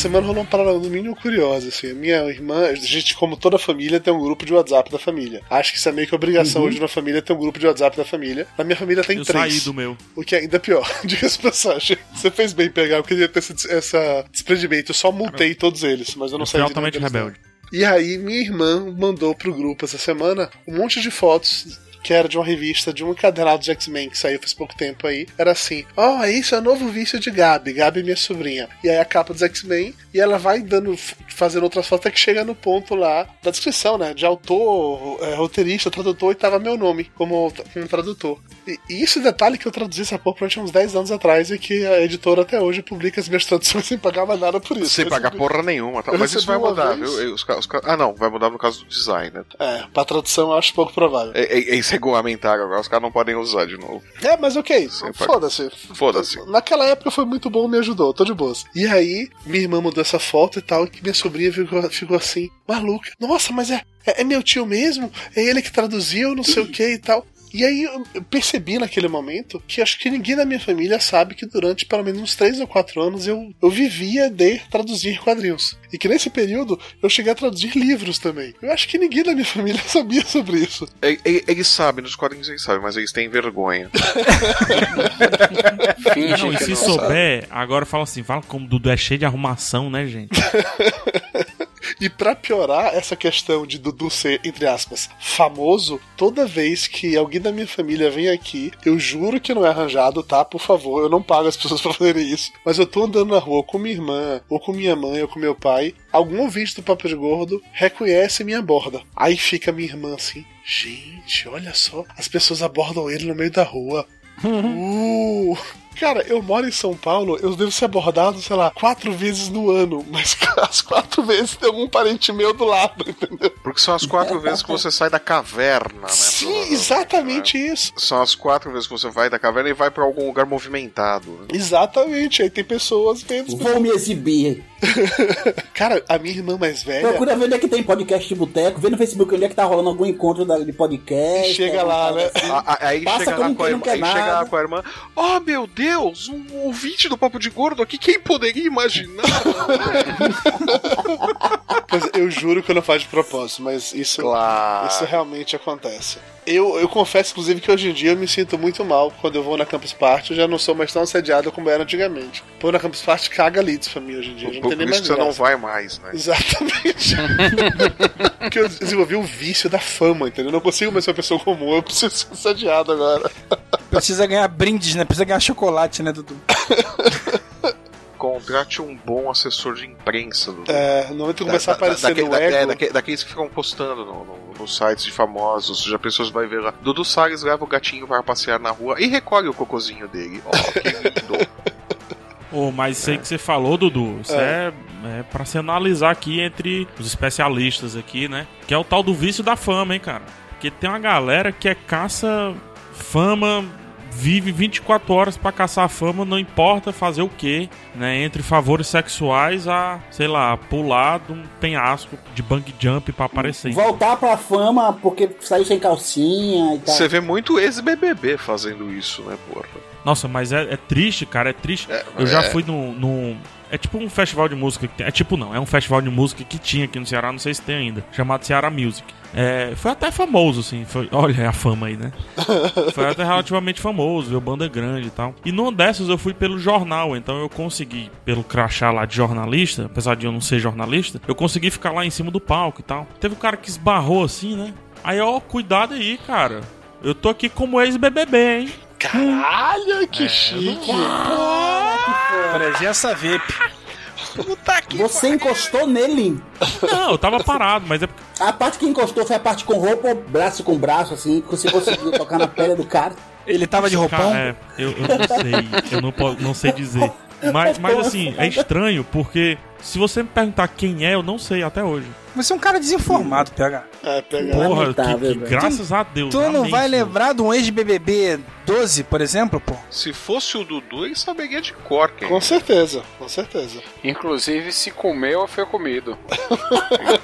semana rolou uma parada no mínimo curiosa, assim. A minha irmã, a gente, como toda família, tem um grupo de WhatsApp da família. Acho que isso é meio que obrigação Uhum. hoje na família ter um grupo de WhatsApp da família. Na minha família tem Eu três. saí do meu. O que é ainda pior. Diga-se de passagem. Você fez bem pegar, eu queria ter esse essa desprendimento. Eu só multei todos eles, mas eu não Eu sei fui altamente rebelde. E aí, minha irmã mandou pro grupo essa semana um monte de fotos que era de uma revista, de um encadernado de X-Men que saiu faz pouco tempo aí. Era assim: Ó, oh, isso é o novo vício de Gabi. Gabi é minha sobrinha. E aí a capa dos X-Men. E ela vai dando, fazendo outras fotos até que chega no ponto lá da descrição, né? De autor, é, roteirista, tradutor, e tava meu nome como, como tradutor. E, e isso é detalhe que eu traduzi essa porra durante uns 10 anos atrás e que a editora até hoje publica as minhas traduções sem pagar mais nada por isso. Sem pagar recebi- porra nenhuma. Tá? Mas isso vai mudar, vez- viu? Os os Ah, não, vai mudar no caso do design, né? É, pra tradução eu acho pouco provável. É, é, é regulamentar agora, os caras não podem usar de novo. É, mas ok, foda-se. Foda-se. Naquela época foi muito bom, me ajudou, tô de boas. E aí, minha irmã mandou essa foto e tal, e minha sobrinha ficou, ficou assim, maluca. Nossa, mas é, é, é meu tio mesmo? É ele que traduziu, não sei o que e tal. E aí eu percebi naquele momento que acho que ninguém da minha família sabe que durante pelo menos uns 3 ou 4 anos eu, eu vivia de traduzir quadrinhos. E que nesse período eu cheguei a traduzir livros também. Eu acho que ninguém da minha família sabia sobre isso. Eles sabem, nos quadrinhos eles sabem, mas eles têm vergonha. não, e se souber, agora fala assim, fala como o Dudu é cheio de arrumação, né, gente? E pra piorar essa questão de Dudu ser, entre aspas, famoso, toda vez que alguém da minha família vem aqui, eu juro que não é arranjado, tá? Por favor, eu não pago as pessoas pra fazerem isso. Mas eu tô andando na rua com minha irmã, ou com minha mãe, ou com meu pai, algum ouvinte do Papo de Gordo reconhece minha borda. Aí fica minha irmã assim, gente, olha só, as pessoas abordam ele no meio da rua. Uh! Cara, eu moro em São Paulo, eu devo ser abordado, sei lá, quatro vezes no ano, mas as quatro vezes tem algum parente meu do lado, entendeu? Porque são as quatro vezes que você sai da caverna, né? Sim, exatamente isso. São as quatro vezes que você vai da caverna e vai pra algum lugar movimentado. né? Exatamente, aí tem pessoas vendo. Vou me exibir. Cara, a minha irmã mais velha. Procura ver onde é que tem podcast de boteco, vê no Facebook onde é que tá rolando algum encontro de podcast. Chega lá, né? A- a- Aí Passa chega lá com a irmã, aí chega lá nada. com a irmã. Oh meu Deus, um ouvinte do Papo de Gordo aqui, quem poderia imaginar? Eu juro que eu não faço de propósito, mas isso, Claro. isso realmente acontece. Eu, eu confesso, inclusive, que hoje em dia eu me sinto muito mal quando eu vou na Campus Party. Eu já não sou mais tão assediado como era antigamente. Pô, na Campus Party caga leads pra mim hoje em dia. Já não Por tem nem isso mais que você não vai mais, né? Exatamente. Porque eu desenvolvi o vício da fama, entendeu? Eu não consigo mais ser uma pessoa comum, eu preciso ser assediado agora. Precisa ganhar brindes, né? Precisa ganhar chocolate, né, Dudu? Contrate um bom assessor de imprensa. Do, É, no momento que começar a aparecer daque- no da- ego... é, daque- daqueles que ficam postando no- no- nos sites de famosos, já pessoas vai ver lá. Dudu Salles leva o gatinho para passear na rua e recolhe o cocozinho dele. Ó, que lindo. Ô, mas isso aí que você falou, Dudu, isso é, é pra se analisar aqui entre os especialistas aqui, né? Que é o tal do vício da fama, hein, cara? Porque tem uma galera que é caça fama, vive 24 horas pra caçar fama, não importa fazer o quê, né? Entre favores sexuais a, sei lá, pular de um penhasco de bang jump pra aparecer. Voltar pra fama porque saiu sem calcinha e tal. Você vê muito ex-BBB fazendo isso, né, porra? Nossa, mas é, é triste, cara, é triste. Eu já é. fui num, num- É tipo um festival de música que tem. É tipo não, é um festival de música que tinha aqui no Ceará, não sei se tem ainda. Chamado Ceará Music. É, foi até famoso, assim. Foi, olha a fama aí, né? Foi até relativamente famoso, viu? Banda grande e tal. E numa dessas eu fui pelo jornal, então eu consegui, pelo crachá lá de jornalista, apesar de eu não ser jornalista, eu consegui ficar lá em cima do palco e tal. Teve um cara que esbarrou assim, né? Aí, ó, cuidado aí, cara. Eu tô aqui como ex-BBB, hein? Caralho, É, que! Presença VIP. Você encostou nele? Não, eu tava parado, mas é porque. A parte que encostou foi a parte com roupa ou braço com braço, assim, que você conseguiu tocar na pele do cara. Ele tava de roupão? Cara, é, eu, eu não sei, eu não, não sei dizer. Mas, mas assim, é estranho porque se você me perguntar quem é, eu não sei até hoje. Você é um cara desinformado, PH. É, pegar. Porra, que, que velho. graças a Deus. Tu não amém, vai lembrar de um ex-BBB 12, por exemplo, pô? Se fosse o Dudu, ele saberia de cor quem Com é. certeza, com certeza. Inclusive, se comeu ou foi comido.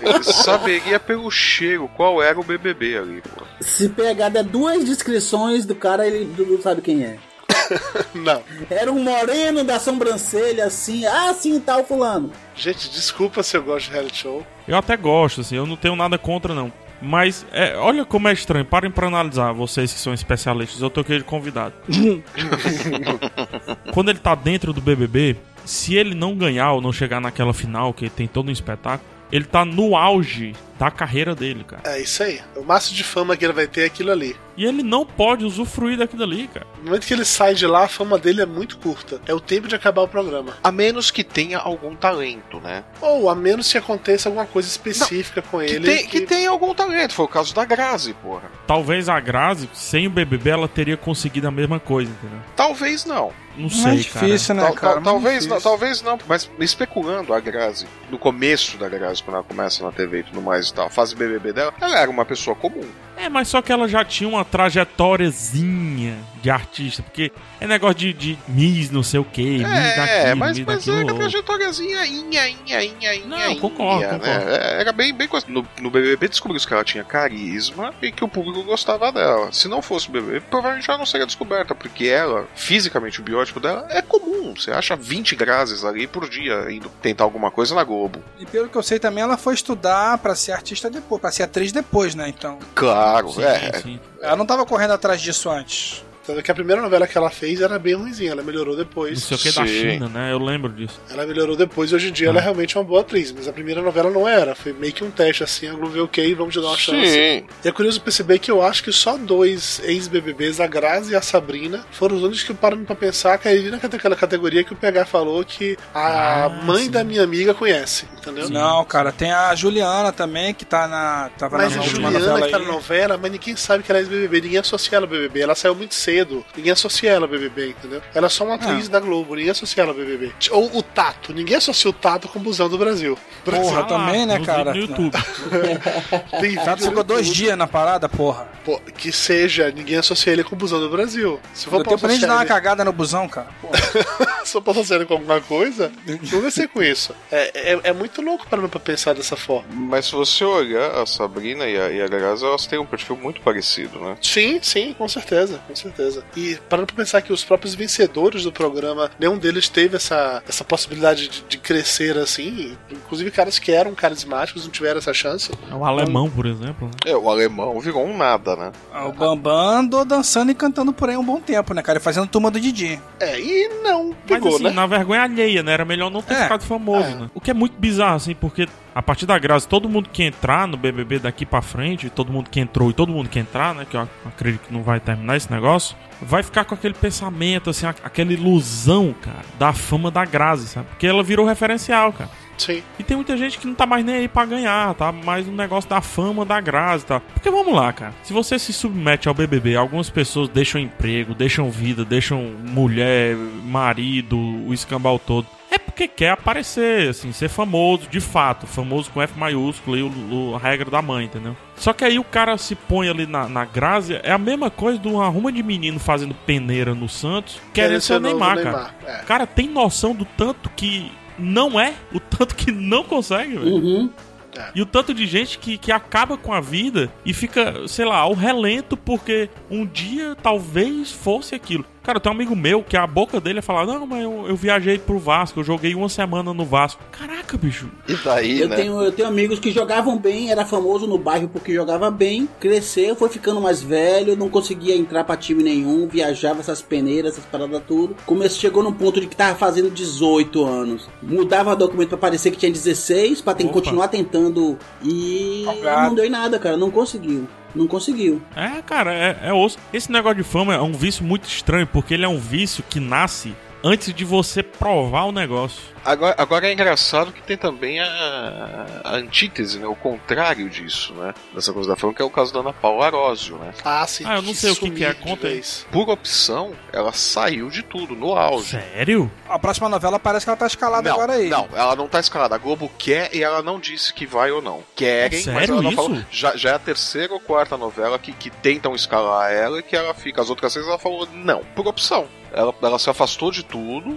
Ele saberia pelo cheiro qual era o BBB ali, pô. Se pegar der duas descrições do cara, ele não sabe quem é. Não. Era um moreno da sobrancelha, assim. Ah, sim, tal, fulano. Gente, desculpa se eu gosto de reality show. Eu até gosto, assim, eu não tenho nada contra, não. Mas é, olha como é estranho. Parem pra analisar, vocês que são especialistas. Eu tô aqui de convidado. Quando ele tá dentro do BBB, se ele não ganhar ou não chegar naquela final, que tem todo um espetáculo, ele tá no auge da carreira dele, cara. É isso aí. O máximo de fama que ele vai ter é aquilo ali. E ele não pode usufruir daquilo ali, cara. No momento que ele sai de lá, a fama dele é muito curta. É o tempo de acabar o programa. A menos que tenha algum talento, né? Ou a menos que aconteça alguma coisa específica com Que, ele. tem, que tenha algum talento. Foi o caso da Grazi, porra. Talvez a Grazi, sem o BBB, ela teria conseguido a mesma coisa, entendeu? Talvez não. Não sei, difícil, cara. né, cara? Muito talvez, não, difícil. talvez não, mas especulando a Grazi, no começo da Grazi, quando ela começa na TV e tudo mais e tal, a fase BBB dela, ela era uma pessoa comum. É, mas só que ela já tinha uma trajetóriazinha de artista, porque é negócio de, de Miss não sei o que, Miss É, daquilo, mas, Miss mas daquilo. era uma outro. trajetóriazinha, inha, inha, inha, inha, Não, inha, concordo, né? concordo. É, Era bem, bem coisa. No, no BBB descobriu que ela tinha carisma e que o público gostava dela. Se não fosse o BBB, provavelmente ela não seria descoberta, porque ela, fisicamente, o biótipo dela é comum. Você acha 20 Grazes ali por dia indo tentar alguma coisa na Globo. E pelo que eu sei também, ela foi estudar pra ser artista depois, pra ser atriz depois, né? Então. Claro, Sim, é. sim. Ela não tava correndo atrás disso antes. Tanto que a primeira novela que ela fez era bem ruimzinha, ela melhorou Não depois. sei o que da Sim. China, né? Eu lembro disso. Ela melhorou depois e hoje em dia ela é realmente uma boa atriz, mas a primeira novela não era. Foi meio que um teste assim, a Globo viu ok, vamos te dar uma chance. Sim. E é curioso perceber que eu acho que só dois ex-BBBs, a Grazi e a Sabrina, foram os únicos que pararam pra pensar que aí naquela categoria que o PH falou que a Ah, mãe sim. da minha amiga conhece, entendeu? Não, cara, tem a Juliana também, que tá na. Tava Mas na a Juliana novela que tá na novela, mas ninguém sabe que ela é ex-BBB, ninguém associa ela ao BBB. Ela saiu muito cedo, ninguém associa ela ao BBB, entendeu? Ela é só uma atriz da Globo, ninguém associa ela ao BBB. Ou o Tato, ninguém associa o Tato com o busão do Brasil. Porra, Ah, também, né, cara? No YouTube. Tem vídeo ficou dois dias na parada, porra. Pô, que seja, ninguém associa ele com o busão do Brasil. Se for pra nem de associar dar uma cagada no busão, cara. Porra. se eu posso associar ele com alguma coisa, ser com isso. É, é, é muito louco para pra pensar dessa forma. Mas se você olhar a Sabrina e a, e a Grazi, elas têm um perfil muito parecido, né? Sim, sim, com certeza, com certeza. E parando pra pensar que os próprios vencedores do programa, nenhum deles teve essa, essa possibilidade de, de crescer assim. Inclusive caras que eram carismáticos não tiveram essa chance. É o alemão, por exemplo. né? É, o alemão virou um nada, né? Ah, O Bambam andou dançando e cantando por aí um bom tempo, né, cara? E fazendo turma do Didi. É, e não Mas pegou, assim, né? na vergonha alheia, né? Era melhor não ter É. ficado famoso, É. né? O que é muito bizarro, assim, porque a partir da Graça, todo mundo que entrar no BBB daqui pra frente, todo mundo que entrou e todo mundo que entrar, né? Que eu acredito que não vai terminar esse negócio, vai ficar com aquele pensamento, assim, aquela ilusão, cara, da fama da Grazi, sabe? Porque ela virou referencial, cara. Sim. E tem muita gente que não tá mais nem aí pra ganhar, tá? Mais um negócio da fama da Grazi e tal. Porque vamos lá, cara. Se você se submete ao BBB, algumas pessoas deixam emprego, deixam vida, deixam mulher, marido, o escambau todo. É porque quer aparecer, assim, ser famoso, de fato. Famoso com F maiúsculo e o, o- a regra da mãe, entendeu? Só que aí o cara se põe ali na, na Grazi, é a mesma coisa de uma ruma de menino fazendo peneira no Santos, querendo ser o novo Neymar, cara. É. Cara, tem noção do tanto que não é, o tanto que não consegue, velho. Uhum. E o tanto de gente que, que acaba com a vida e fica, sei lá, ao relento porque um dia talvez fosse aquilo. Cara, tem um amigo meu que a boca dele é falar: Não, mas eu, eu viajei pro Vasco, eu joguei uma semana no Vasco. Caraca, bicho. E daí, Eu né? tenho, eu tenho amigos que jogavam bem, era famoso no bairro porque jogava bem, cresceu, foi ficando mais velho, não conseguia entrar pra time nenhum, viajava essas peneiras, essas paradas tudo. Começou, chegou num ponto de que tava fazendo 18 anos. Mudava documento pra parecer que tinha 16, pra ter, continuar tentando e não deu em nada, cara, não conseguiu. Não conseguiu. É, cara, é, é osso. Esse negócio de fama é um vício muito estranho porque ele é um vício que nasce antes de você provar o negócio. Agora, agora é engraçado que tem também a, a antítese, né? O contrário disso, né? Dessa coisa da fama, que é o caso da Ana Paula Arósio, né? Ah, sim. Ah, eu não sei o que que é, conta vez. Por opção, ela saiu de tudo, no auge. Sério? A próxima novela parece que ela tá escalada Não, agora aí. não, ela não tá escalada. A Globo quer e ela não disse que vai ou não. Querem, É mas sério ela não isso? falou. Já, já é a terceira ou quarta novela que, que tentam escalar ela e que ela fica. As outras vezes ela falou não, por opção. Ela, ela se afastou de tudo,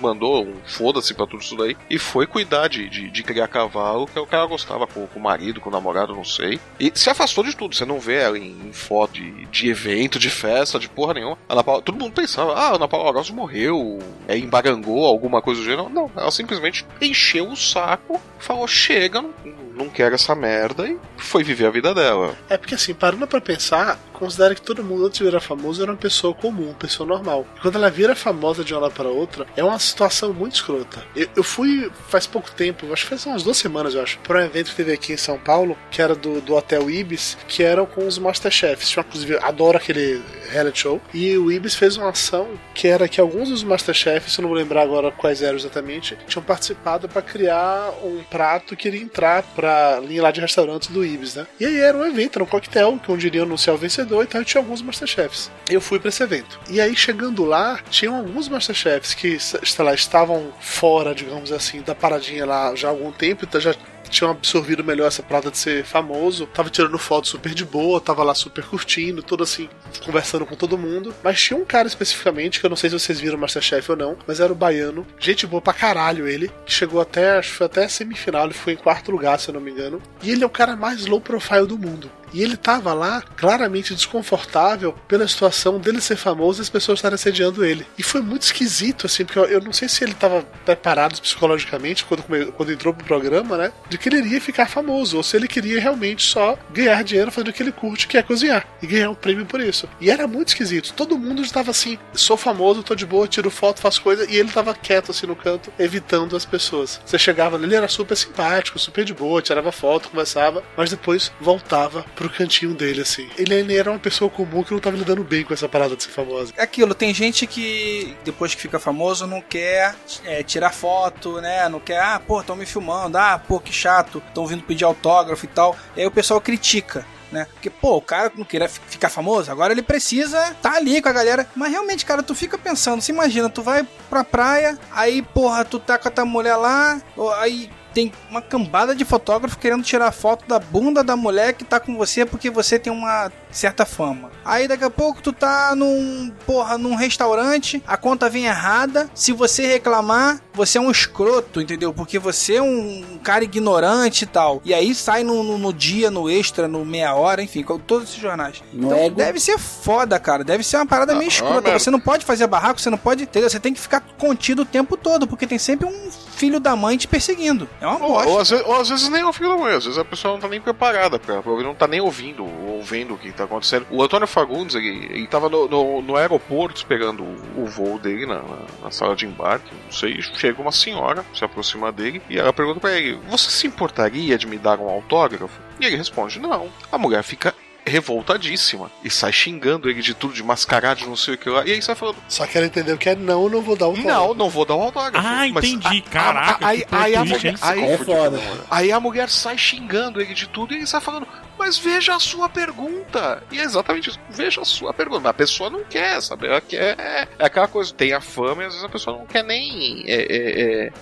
mandou um foda-se pra tudo isso daí e foi cuidar de, de, de criar cavalo, que é o ela gostava com, com o marido, com o namorado, não sei. E se afastou de tudo. Você não vê ela em, em foto de, de evento, de festa, de porra nenhuma. Ana Paula, todo mundo pensava, ah, Ana Paula Rosa morreu, é, embarangou, alguma coisa do gênero. Não, ela simplesmente encheu o saco, falou, chega, não, não quero essa merda e foi viver a vida dela. É porque assim, parando pra pensar, considera que todo mundo antes de virar famoso era uma pessoa comum, uma pessoa normal. E quando ela vira famosa de uma hora para outra, é uma situação muito escrota. Eu, eu fui faz pouco tempo, acho que faz umas duas semanas, eu acho, pra um evento que teve aqui em São Paulo, que era do, do Hotel Ibis, que eram com os Masterchefs. Eu, inclusive, adoro aquele reality show. E o Ibis fez uma ação que era que alguns dos Masterchefs, eu não vou lembrar agora quais eram exatamente, tinham participado para criar um prato que iria entrar pra linha lá de restaurantes do Ibis, né? E aí era um evento, era um coquetel, que onde iriam anunciar o vencedor e tal, e tinha alguns Masterchefs. Eu fui para esse evento. E aí, chegando lá, tinham alguns Masterchefs que, sei lá, estavam fora, digamos assim, da paradinha lá já há algum tempo, então já tinham absorvido melhor essa parada de ser famoso, tava tirando foto super de boa, tava lá super curtindo, todo assim, conversando com todo mundo. Mas tinha um cara especificamente, que eu não sei se vocês viram Masterchef ou não, mas era o baiano, gente boa pra caralho ele, que chegou até, acho que foi até semifinal, ele foi em quarto lugar, se eu não me engano. E ele é o cara mais low profile do mundo. E ele tava lá claramente desconfortável pela situação dele ser famoso e as pessoas estarem assediando ele. E foi muito esquisito, assim, porque eu, eu não sei se ele tava preparado psicologicamente quando, quando entrou pro programa, né? De que ele iria ficar famoso, ou se ele queria realmente só ganhar dinheiro fazendo o que ele curte, que é cozinhar, e ganhar um prêmio por isso. E era muito esquisito. Todo mundo estava assim: sou famoso, tô de boa, tiro foto, faço coisa, e ele tava quieto assim no canto, evitando as pessoas. Você chegava ele era super simpático, super de boa, tirava foto, conversava, mas depois voltava pro cantinho dele, assim. Ele era uma pessoa comum que não tava lidando bem com essa parada de ser famosa. É aquilo, tem gente que depois que fica famoso não quer é, tirar foto, né? Não quer, ah, pô, estão me filmando, ah, pô, que chato, estão vindo pedir autógrafo e tal. E aí o pessoal critica. Né? Porque, pô, o cara não queria fi- ficar famoso, agora ele precisa tá ali com a galera. Mas realmente, cara, tu fica pensando, se imagina, tu vai pra praia, aí, porra, tu tá com a tua mulher lá, aí tem uma cambada de fotógrafo querendo tirar foto da bunda da mulher que tá com você porque você tem uma certa fama. Aí daqui a pouco tu tá num, porra, num restaurante, a conta vem errada. Se você reclamar, você é um escroto, entendeu? Porque você é um cara ignorante e tal. E aí sai no, no, no dia, no extra, no meia hora, enfim, com todos esses jornais. Então ego. deve ser foda, cara. Deve ser uma parada meio escrota. merda. Você não pode fazer barraco, você não pode, entendeu? Você tem que ficar contido o tempo todo, porque tem sempre um filho da mãe te perseguindo. É uma bosta. ou às vezes, ou às vezes nem é o filho da mãe, às vezes a pessoa não tá nem preparada pra, não tá nem ouvindo ou vendo o que tá acontecendo. O Antônio Fagundes, ele, ele tava no, no, no aeroporto esperando o, o voo dele na, na, na sala de embarque, não sei, chega uma senhora, se aproxima dele e ela pergunta pra ele: Você se importaria de me dar um autógrafo? E ele responde: Não. A mulher fica revoltadíssima e sai xingando ele de tudo, de mascarado, de não sei o que lá. E aí sai falando: Só que ela entendeu que é não, eu não vou dar o Não, não vou dar o autógrafo. Ah, Mas entendi. a- Caraca, aí, que plot aí a mulher, aí, É foda. Aí a mulher sai xingando ele de tudo e ele sai falando, mas veja a sua pergunta. E é exatamente isso, veja a sua pergunta. Mas a pessoa não quer, sabe? Ela quer. É aquela coisa, tem a fama e às vezes a pessoa não quer nem. é, é, é,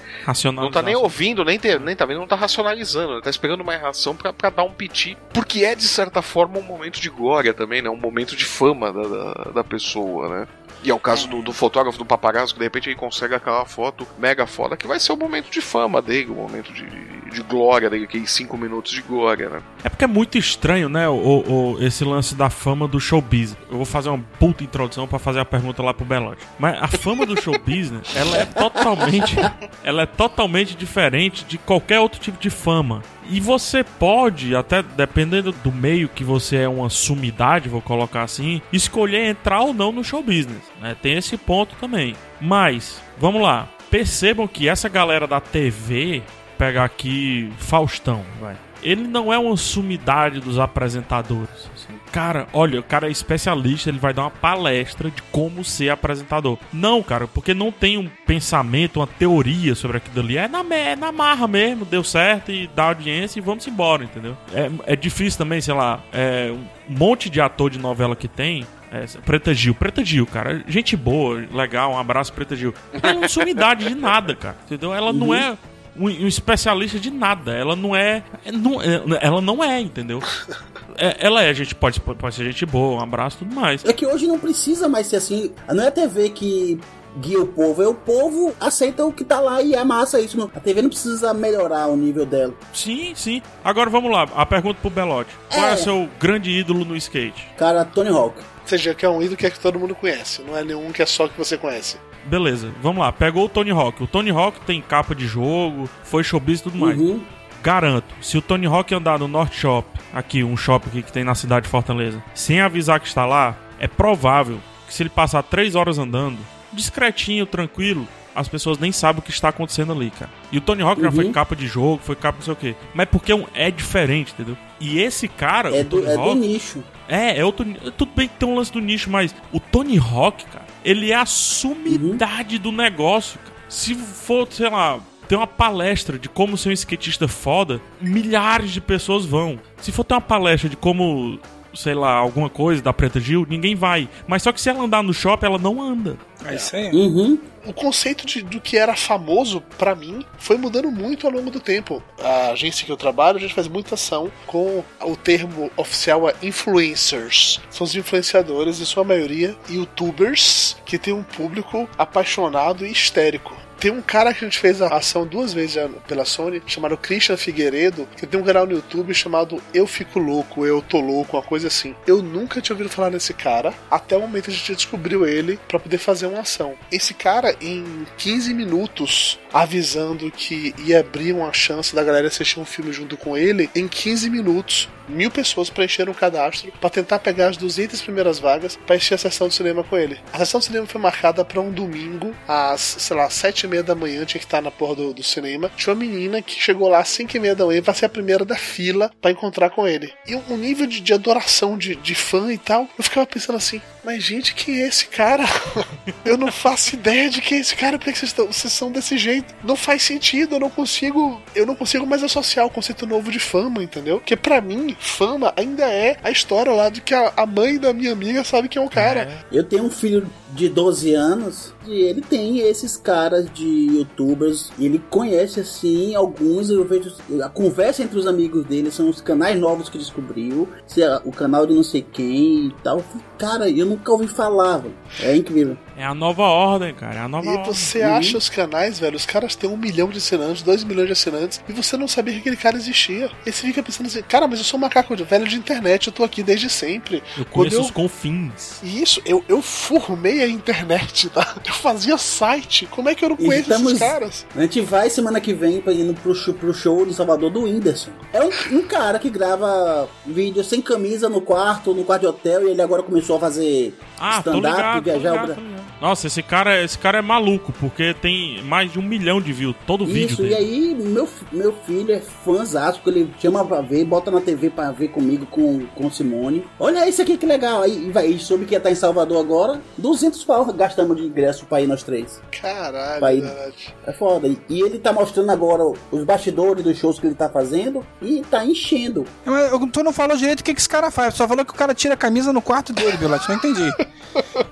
não tá nem ouvindo, nem, ter, nem tá vendo, não tá racionalizando, tá esperando uma reação pra, pra dar um piti. Porque é, de certa forma, um momento de glória também, né? Um momento de fama da, da, da pessoa, né? E é o caso do, do fotógrafo, do paparazzo, que de repente ele consegue aquela foto mega foda, que vai ser o momento de fama dele, o momento de, de, de glória dele, aqueles cinco minutos de glória, né? É porque é muito estranho, né, o, o- esse lance da fama do show business. Eu vou fazer uma puta introdução pra fazer a pergunta lá pro Belote. Mas a fama do show business, ela é totalmente, ela é totalmente diferente de qualquer outro tipo de fama. E você pode, até dependendo do meio que você é uma sumidade, vou colocar assim, escolher entrar ou não no show business. Né? Tem esse ponto também. Mas, vamos lá. Percebam que essa galera da TV, pegar aqui Faustão, vai. Ele não é uma sumidade dos apresentadores. assim. Cara, olha, o cara é especialista, ele vai dar uma palestra de como ser apresentador. Não, cara, porque não tem um pensamento, uma teoria sobre aquilo ali. É na, é na marra mesmo, deu certo e dá audiência e vamos embora, entendeu? É, é difícil também, sei lá, é, um monte de ator de novela que tem. É, Preta Gil, Preta Gil, cara, gente boa, legal, um abraço, Preta Gil. Ela não é sumidade de nada, cara, entendeu? Ela não é um, um especialista de nada. Ela não é, é, não- é- ela não é, entendeu? É- ela é, a gente pode, pode ser gente boa, um abraço e tudo mais. É que hoje não precisa mais ser assim. Não é a TV que guia o povo, é o povo aceita o que tá lá e amassa isso. Não- A TV não precisa melhorar o nível dela. Sim, sim. Agora vamos lá, a pergunta pro Belote. Qual é, É. o seu grande ídolo no skate? Cara, Tony Hawk. Ou seja, que é um ídolo que é que todo mundo conhece, não é nenhum que é só que você conhece. Beleza, vamos lá. Pegou o Tony Hawk. O Tony Hawk tem capa de jogo, foi showbiz e tudo mais. Uhum. Garanto, se o Tony Hawk andar no North Shop, aqui, um shopping que tem na cidade de Fortaleza, sem avisar que está lá, é provável que se ele passar três horas andando, discretinho, tranquilo, as pessoas nem sabem o que está acontecendo ali, cara. E o Tony Hawk já Uhum. foi capa de jogo, foi capa não sei o quê. Mas porque é é diferente, entendeu? E esse cara, É o do, é do Hawk, nicho. é, é outro. Tudo bem que tem um lance do nicho, mas o Tony Hawk, cara, ele é a sumidade do negócio, cara. Se for, sei lá, ter uma palestra de como ser um skatista foda, milhares de pessoas vão. Se for ter uma palestra de como, sei lá, alguma coisa da Preta Gil, ninguém vai. Mas só que se ela andar no shopping, ela não anda. É isso aí. Uhum. O conceito de, do que era famoso, pra mim, foi mudando muito ao longo do tempo. A agência que eu trabalho, a gente faz muita ação com o termo oficial é influencers. São os influenciadores, em sua maioria, youtubers, que tem um público apaixonado e histérico. Tem um cara que a gente fez a ação duas vezes pela Sony, chamado Christian Figueiredo, que tem um canal no YouTube chamado Eu Fico Louco, Eu Tô Louco, uma coisa assim. Eu nunca tinha ouvido falar nesse cara, até o momento a gente descobriu ele pra poder fazer uma ação. Esse cara, em 15 minutos, avisando que ia abrir uma chance da galera assistir um filme junto com ele, em 15 minutos, mil pessoas preencheram o cadastro pra tentar pegar as 200 primeiras vagas pra assistir a sessão de cinema com ele. A sessão de cinema foi marcada pra um domingo, às, sei lá, 7 e meia da manhã, tinha que estar na porra do, do cinema. Tinha uma menina que chegou lá às 5 e meia da manhã pra ser a primeira da fila pra encontrar com ele. E um, um nível de, de adoração de, de fã e tal, eu ficava pensando assim, mas gente, quem é esse cara? eu não faço ideia de quem é esse cara, por que vocês, estão, vocês são desse jeito? Não faz sentido, eu não consigo. Eu não consigo mais associar o conceito novo de fama, entendeu? Porque pra mim, fama ainda é a história lá de que a, a mãe da minha amiga sabe quem é o cara. Eu tenho um filho de 12 anos e ele tem esses caras de youtubers ele conhece assim alguns. Eu vejo a conversa entre os amigos dele são os canais novos que descobriu, se é o canal de não sei quem e tal. Cara, eu nunca ouvi falar, velho. É incrível. É a nova ordem, cara. É a nova E ordem. você acha os canais, velho, os caras têm um milhão de assinantes, dois milhões de assinantes, e você não sabia que aquele cara existia. E você fica pensando assim, cara, mas eu sou um macaco de- velho de internet, eu tô aqui desde sempre. Eu Quando conheço eu- os confins. E isso, eu, eu formei a internet, tá? Eu fazia site. Como é que eu não conheço estamos- esses caras? A gente vai semana que vem pra indo pro show, pro show de Salvador do Whindersson. É um, um cara que grava vídeo sem camisa no quarto, no quarto de hotel, e ele agora começou a fazer Ah, stand-up, ligado, tô viajar. ligado, tô ligado. Nossa, esse cara, esse cara é maluco, porque tem mais de um milhão de views, todo o vídeo Isso, e aí meu, meu filho é fãzaço, que ele chama pra ver, bota na TV pra ver comigo com, com Simone. Olha isso aqui que legal. Aí vai, soube que ia estar em Salvador agora. 200 pau gastamos de ingresso pra ir nós três. Caralho. É foda. E- ele tá mostrando agora os bastidores dos shows que ele tá fazendo e tá enchendo. É, Mas eu- tu não falou direito o que, que esse cara faz. Só falou que o cara tira a camisa no quarto dele, Bilote. Não entendi.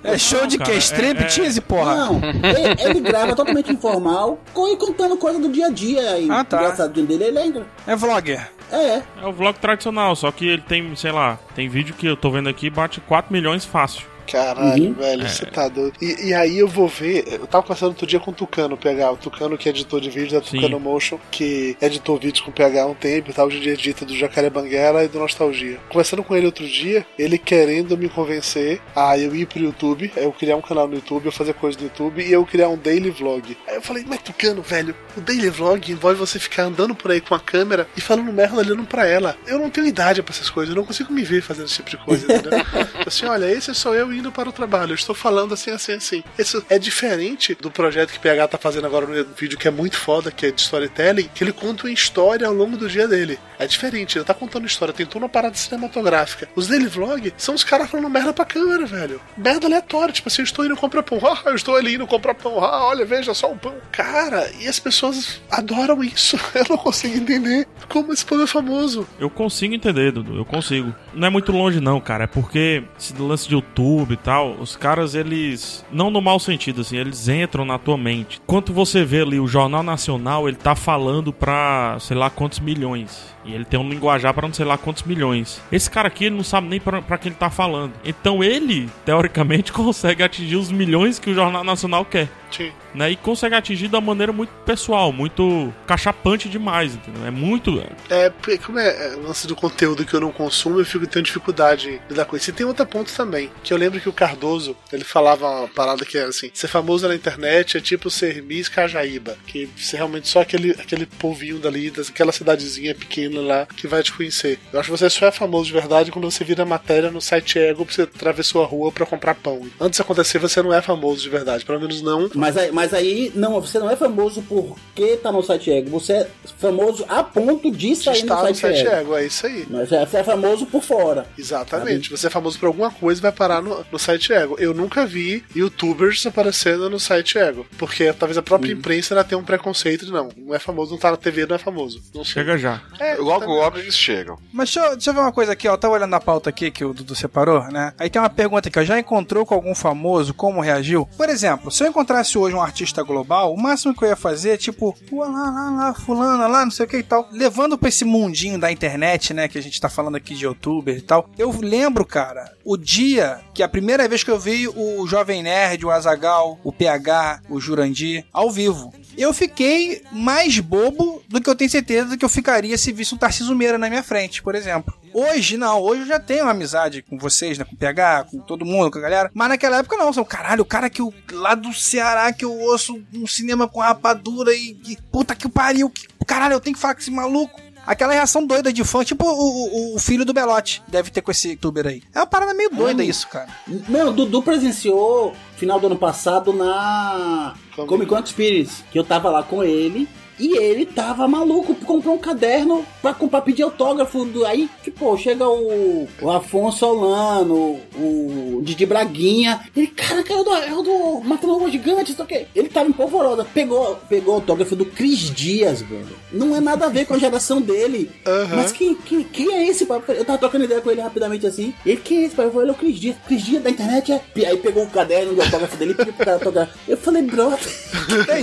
É show de cara, quê? é- Striptease, porra? Não, ele, ele grava totalmente informal, e contando coisa do dia a dia. E Ah, tá. engraçadinho dele, ele ainda. É vlogger. É, É o vlog tradicional, só que ele tem, sei lá, tem vídeo que eu tô vendo aqui, bate 4 milhões fácil. Caralho, Uhum. velho, você tá doido. E, e aí eu vou ver. Eu tava conversando outro dia com o Tucano, PH. O Tucano que é editor de vídeo da Sim. Tucano Motion, que editou vídeos com PH há um tempo e tal. Hoje em dia edita do Jacaré Banguela e do Nostalgia. Conversando com ele outro dia, ele querendo me convencer a eu ir pro YouTube, eu criar um canal no YouTube, eu fazer coisas no YouTube e eu criar um daily vlog. Aí eu falei, mas Tucano, velho, o daily vlog envolve você ficar andando por aí com a câmera e falando merda olhando pra ela. Eu não tenho idade pra essas coisas, eu não consigo me ver fazendo esse tipo de coisa, entendeu? assim, olha, esse sou eu indo para o trabalho, eu estou falando assim, assim, assim. Isso é diferente do projeto que o PH tá fazendo agora no vídeo que é muito foda, que é de storytelling, que ele conta uma história ao longo do dia dele. É diferente, ele tá contando história, tem toda uma parada cinematográfica. Os daily vlog são os caras falando merda pra câmera, velho. Merda aleatória, tipo assim, eu estou indo comprar pão, ah, eu estou ali indo comprar pão, ah, olha, veja só o pão. Cara, e as pessoas adoram isso. Eu não consigo entender como esse povo é famoso. Eu consigo entender, Dudu, eu consigo. Não é muito longe não, cara, é porque esse lance de YouTube, YouTube e tal, os caras, eles. Não no mau sentido, assim, eles entram na tua mente. Enquanto você vê ali o Jornal Nacional, ele tá falando pra sei lá quantos milhões. E ele tem um linguajar para não sei lá quantos milhões. Esse cara aqui, ele não sabe nem pra quem ele tá falando. Então ele, teoricamente, consegue atingir os milhões que o Jornal Nacional quer. Sim. Né? E consegue atingir da maneira muito pessoal, muito cachapante demais, entendeu? É muito. É, porque como é é, o lance do conteúdo que eu não consumo, eu fico tendo dificuldade de lidar com isso. E tem outro ponto também, que eu lembro que o Cardoso, ele falava uma parada que era assim, ser famoso na internet é tipo ser Miss Cajaíba, que você realmente só aquele, aquele povinho dali, daquela cidadezinha pequena lá, que vai te conhecer. Eu acho que você só é famoso de verdade quando você vira matéria no site Ego pra você atravessou a rua pra comprar pão. Antes disso acontecer, você não é famoso de verdade, pelo menos não Mas aí, mas aí não, você não é famoso porque tá no site Ego. Você é famoso a ponto de de sair estar no no site, site Ego. Ego, é isso aí. Mas é- você é famoso por fora. Exatamente. Você é famoso por alguma coisa e vai parar no, no site Ego. Eu nunca vi youtubers aparecendo no site Ego. Porque talvez a própria imprensa ainda tenha um preconceito de não, não é famoso, não tá na TV, não é famoso. Não sei. Chega já. É, Logo, logo eles chegam. Mas deixa eu, deixa eu ver uma coisa aqui, ó. Eu tava olhando na pauta aqui que o Dudu separou, né? Aí tem uma pergunta aqui, ó. Já encontrou com algum famoso? Como reagiu? Por exemplo, se eu encontrasse hoje um artista global, o máximo que eu ia fazer é tipo, pô, lá, lá, lá, fulana, lá, não sei o que e tal. Levando pra esse mundinho da internet, né? Que a gente tá falando aqui de youtuber e tal. Eu lembro, cara, o dia que a primeira vez que eu vi o Jovem Nerd, o Azagal, o PH, o Jurandir, ao vivo. Eu fiquei mais bobo do que eu tenho certeza que eu ficaria se visse um Tarcísio Meira na minha frente, por exemplo. Hoje, não. Hoje eu já tenho amizade com vocês, né? Com o PH, com todo mundo, com a galera. Mas naquela época não. São, caralho, o cara que eu, lá do Ceará que eu ouço no cinema com rapadura e, e puta que pariu. Que, caralho, eu tenho que falar com esse maluco. Aquela reação doida de fã, tipo o, o- o filho do Belote deve ter com esse youtuber aí. É uma parada meio doida isso, cara. Não, o Dudu presenciou final do ano passado na Comic Con Experience, que eu tava lá com ele. E ele tava maluco, comprou um caderno pra, pra pedir autógrafo. Do, aí, tipo, chega o, o Afonso Solano, o Didi Braguinha. Ele, cara, é o do, é o do Matando Robô Gigante, isso aqui. Ele tava em polvorosa. Pegou, pegou o autógrafo do Cris Dias, velho. Não é nada a ver com a geração dele. Mas quem, quem, quem é esse, pai? Eu tava trocando ideia com ele rapidamente assim. Ele, quem é esse, pai? Eu falei, ele é o Cris Dias. Cris Dias da internet é. Aí pegou o caderno do autógrafo dele e pediu pro cara autografar. Eu falei, brother.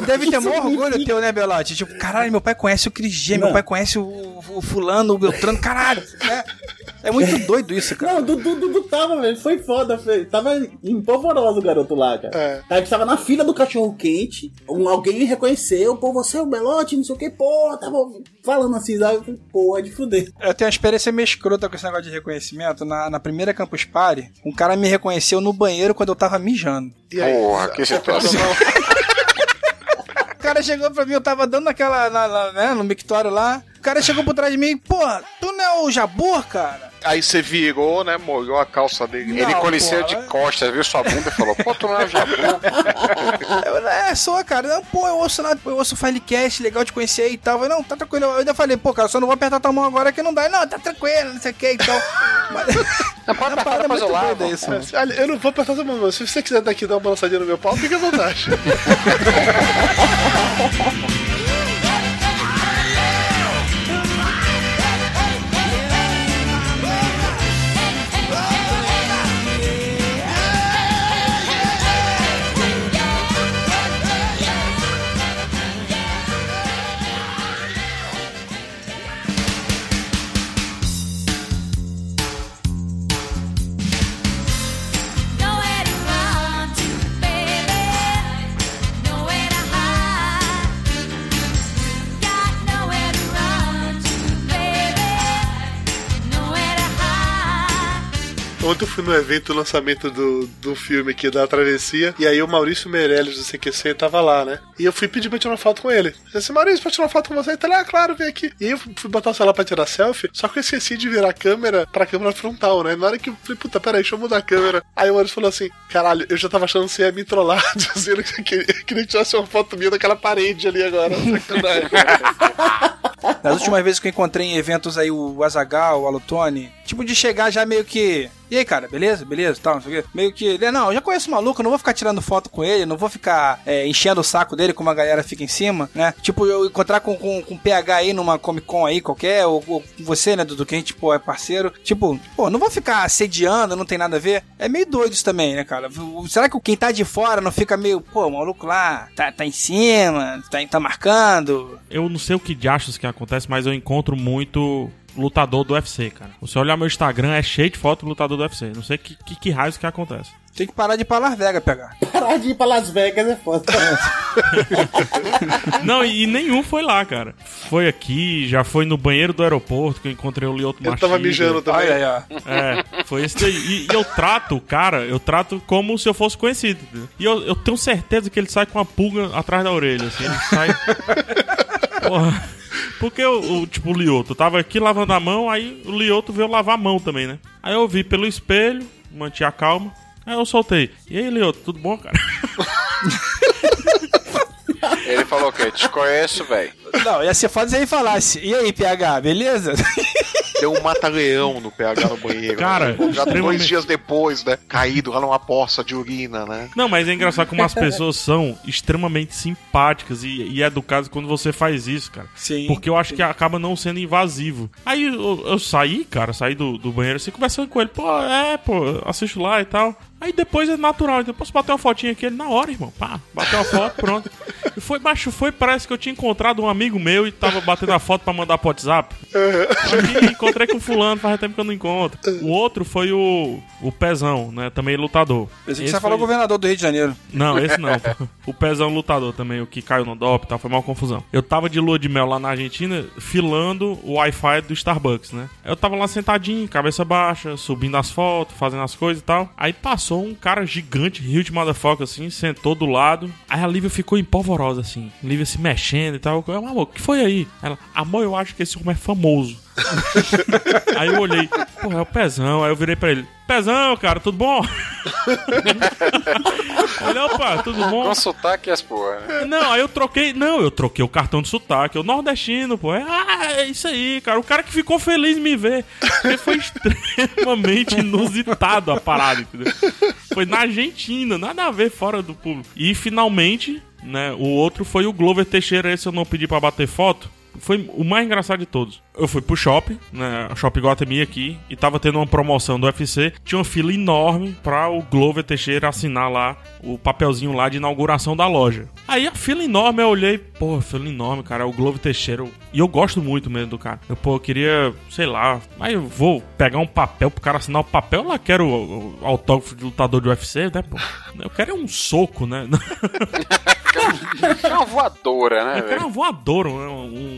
Deve ter maior orgulho significa- teu, né, Belote? Tipo, caralho, meu pai conhece o Cris G, meu pai conhece o, o fulano, o Beltrano, caralho. É, é muito doido isso, cara. Não, o Dudu, Dudu tava, velho. Foi foda, foi. Tava empolvoroso o garoto lá, cara. É. Tava na fila do cachorro quente. Um, alguém me reconheceu. Pô, você é o Belote, não sei o que. Pô, tava falando assim, sabe? Pô, é de fuder. Eu tenho uma experiência meio escrota com esse negócio de reconhecimento. Na, na primeira Campus Party, um cara me reconheceu no banheiro quando eu tava mijando. E aí? Porra, que situação. Cara chegou pra mim, eu tava dando aquela, na- na- né, no mictório lá. O cara chegou por trás de mim, pô, tu não é o Jabur, cara? Aí você virou, né? Molhou a calça dele. Ele Não, conheceu porra, de é- costas, viu sua bunda e falou: Pô, tu não é o Jabu? Eu, é, sou, cara. Não, pô, eu ouço lá, eu ouço o Filecast, legal de conhecer e tal. Eu, não, tá tranquilo. Eu ainda falei, pô, cara, só não vou apertar tua mão agora que não dá. Não, tá tranquilo, não sei o que e tal. Mas, Não pode é apertar, eu muito doida isso, mano. Olha, eu não vou apertar tua mão. Se você quiser daqui dar uma balançadinha no meu pau, fica à vontade. eu fui no evento do lançamento do, do filme aqui da Travessia, e aí o Maurício Meirelles do CQC tava lá, né? E eu fui pedir pra tirar uma foto com ele. Eu disse assim, Maurício, pode tirar uma foto com você? Ele tá ah, claro, vem aqui. E aí eu fui botar o celular pra tirar selfie, só que eu esqueci de virar a câmera pra câmera frontal, né? Na hora que eu falei, puta, peraí, deixa eu mudar a câmera. Aí o Maurício falou assim, caralho, eu já tava achando que você ia me trollar, dizendo que eu queria, queria que tirasse uma foto minha daquela parede ali agora. Sacanagem. Das últimas vezes que eu encontrei em eventos aí o Azagal, o Alutone, tipo de chegar já meio que E aí, cara, beleza? Beleza? Tal, não sei o quê. Meio que, não, eu já conheço o maluco, não vou ficar tirando foto com ele, não vou ficar é, enchendo o saco dele como a galera fica em cima, né? Tipo, eu encontrar com, com, com PH aí numa Comic Con aí qualquer, ou, ou você, né, Dudu, que a gente, pô, é parceiro. Tipo, pô, não vou ficar assediando, não tem nada a ver. É meio doido isso também, né, cara? Será que quem tá de fora não fica meio, pô, o maluco lá tá, tá em cima, tá, tá marcando? Eu não sei o que de achos que acontece, mas eu encontro muito lutador do UFC, cara. Se você olhar meu Instagram, é cheio de foto do lutador do UFC. Não sei que, que, que raios que acontece. Tem que parar de ir pra Las Vegas pegar. Parar de ir pra Las Vegas é foda. Não, e, e nenhum foi lá, cara. Foi aqui, já foi no banheiro do aeroporto que eu encontrei o Lioto Eu tava mijando também. Ai, ai, ai. É, foi esse daí. E, e eu trato o cara, eu trato como se eu fosse conhecido. E eu, eu tenho certeza que ele sai com uma pulga atrás da orelha, assim. Ele sai. Porra. Porque o, o- tipo, o Lioto tava aqui lavando a mão, aí o Lioto veio lavar a mão também, né? Aí eu vi pelo espelho, mantinha a calma. Aí eu soltei. E aí, Lioto, tudo bom, cara? Ele falou o quê? Te conheço, velho. Não, ia ser foda se ele falasse. E aí, PH, beleza? Deu um mata-leão no PH no banheiro. Cara, né? Já dois extremamente- dias depois, né? Caído lá numa poça de urina, né? Não, mas é engraçado como as pessoas são extremamente simpáticas e, e educadas quando você faz isso, cara. Sim. Porque eu acho que acaba não sendo invasivo. Aí eu, eu saí, cara, saí do, do banheiro assim, conversando com ele. Pô, é, pô, assisto lá e tal. Aí depois é natural. Depois bater uma fotinha aqui, ele na hora, irmão. Pá, bateu uma foto, pronto. E foi, baixo, foi, parece que eu tinha encontrado um amigo meu e tava batendo a foto pra mandar pro WhatsApp. Aqui, encontrei com fulano, faz tempo que eu não encontro. O outro foi o, o Pezão, né? Também lutador. Pensei que Esse você falou foi- governador do Rio de Janeiro. não, esse não. O Pezão lutador também, o que caiu no DOP e tal, foi uma confusão. Eu tava de lua de mel lá na Argentina, filando o Wi-Fi do Starbucks, né? Eu tava lá sentadinho, cabeça baixa, subindo as fotos, fazendo as coisas e tal. Aí passou um cara gigante, huge motherfucker, assim, sentou do lado. Aí a Lívia ficou empolvorosa, assim. Lívia se mexendo e tal. Eu, amor, o que foi aí? Ela, amor, eu acho que esse homem é famoso. Aí eu olhei, porra, é o Pezão. Aí eu virei pra ele, Pezão, cara, tudo bom? Ele, opa, tudo bom? Com sotaque e as porra, né? Não, aí eu troquei. Não, eu troquei o cartão de sotaque. O nordestino, pô. É, ah, é isso aí, cara. O cara que ficou feliz em me ver. Porque foi extremamente inusitado a parada, entendeu? Foi na Argentina, nada a ver fora do público. E finalmente, né, o outro foi o Glover Teixeira. Esse eu não pedi pra bater foto. Foi o mais engraçado de todos. Eu fui pro shopping, né? Shopping Guatemi aqui, e tava tendo uma promoção do UFC. Tinha uma fila enorme pra o Glover Teixeira assinar lá o papelzinho lá de inauguração da loja. Aí a fila enorme, eu olhei, pô, fila enorme, cara, o Glover Teixeira. E eu gosto muito mesmo do cara. Eu, pô, eu queria, sei lá, mas eu vou pegar um papel pro cara assinar o papel. Eu lá quero o, o autógrafo de lutador de UFC, né, pô? Eu quero é um soco, né? É uma voadora, né, quero velho? uma voadora, né?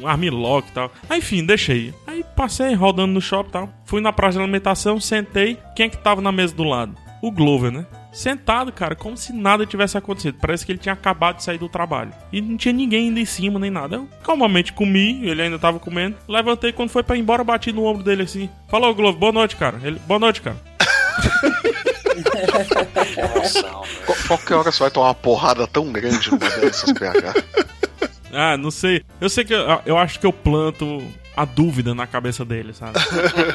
um armlock e tal. Aí, enfim, deixei. Aí passei rodando no shopping e tal. Fui na praça de alimentação, sentei. Quem é que tava na mesa do lado? O Glover, né? Sentado, cara, como se nada tivesse acontecido. Parece que ele tinha acabado de sair do trabalho. E não tinha ninguém ainda em cima, nem nada. Eu calmamente comi, ele ainda tava comendo. Levantei quando foi pra ir embora, bati no ombro dele assim. Falou, Glover, boa noite, cara. Ele, boa noite, cara. Qual- Qualquer hora você vai tomar uma porrada tão grande numa dessas, PH. Ah, não sei. Eu sei que eu, eu acho que eu planto a dúvida na cabeça dele, sabe?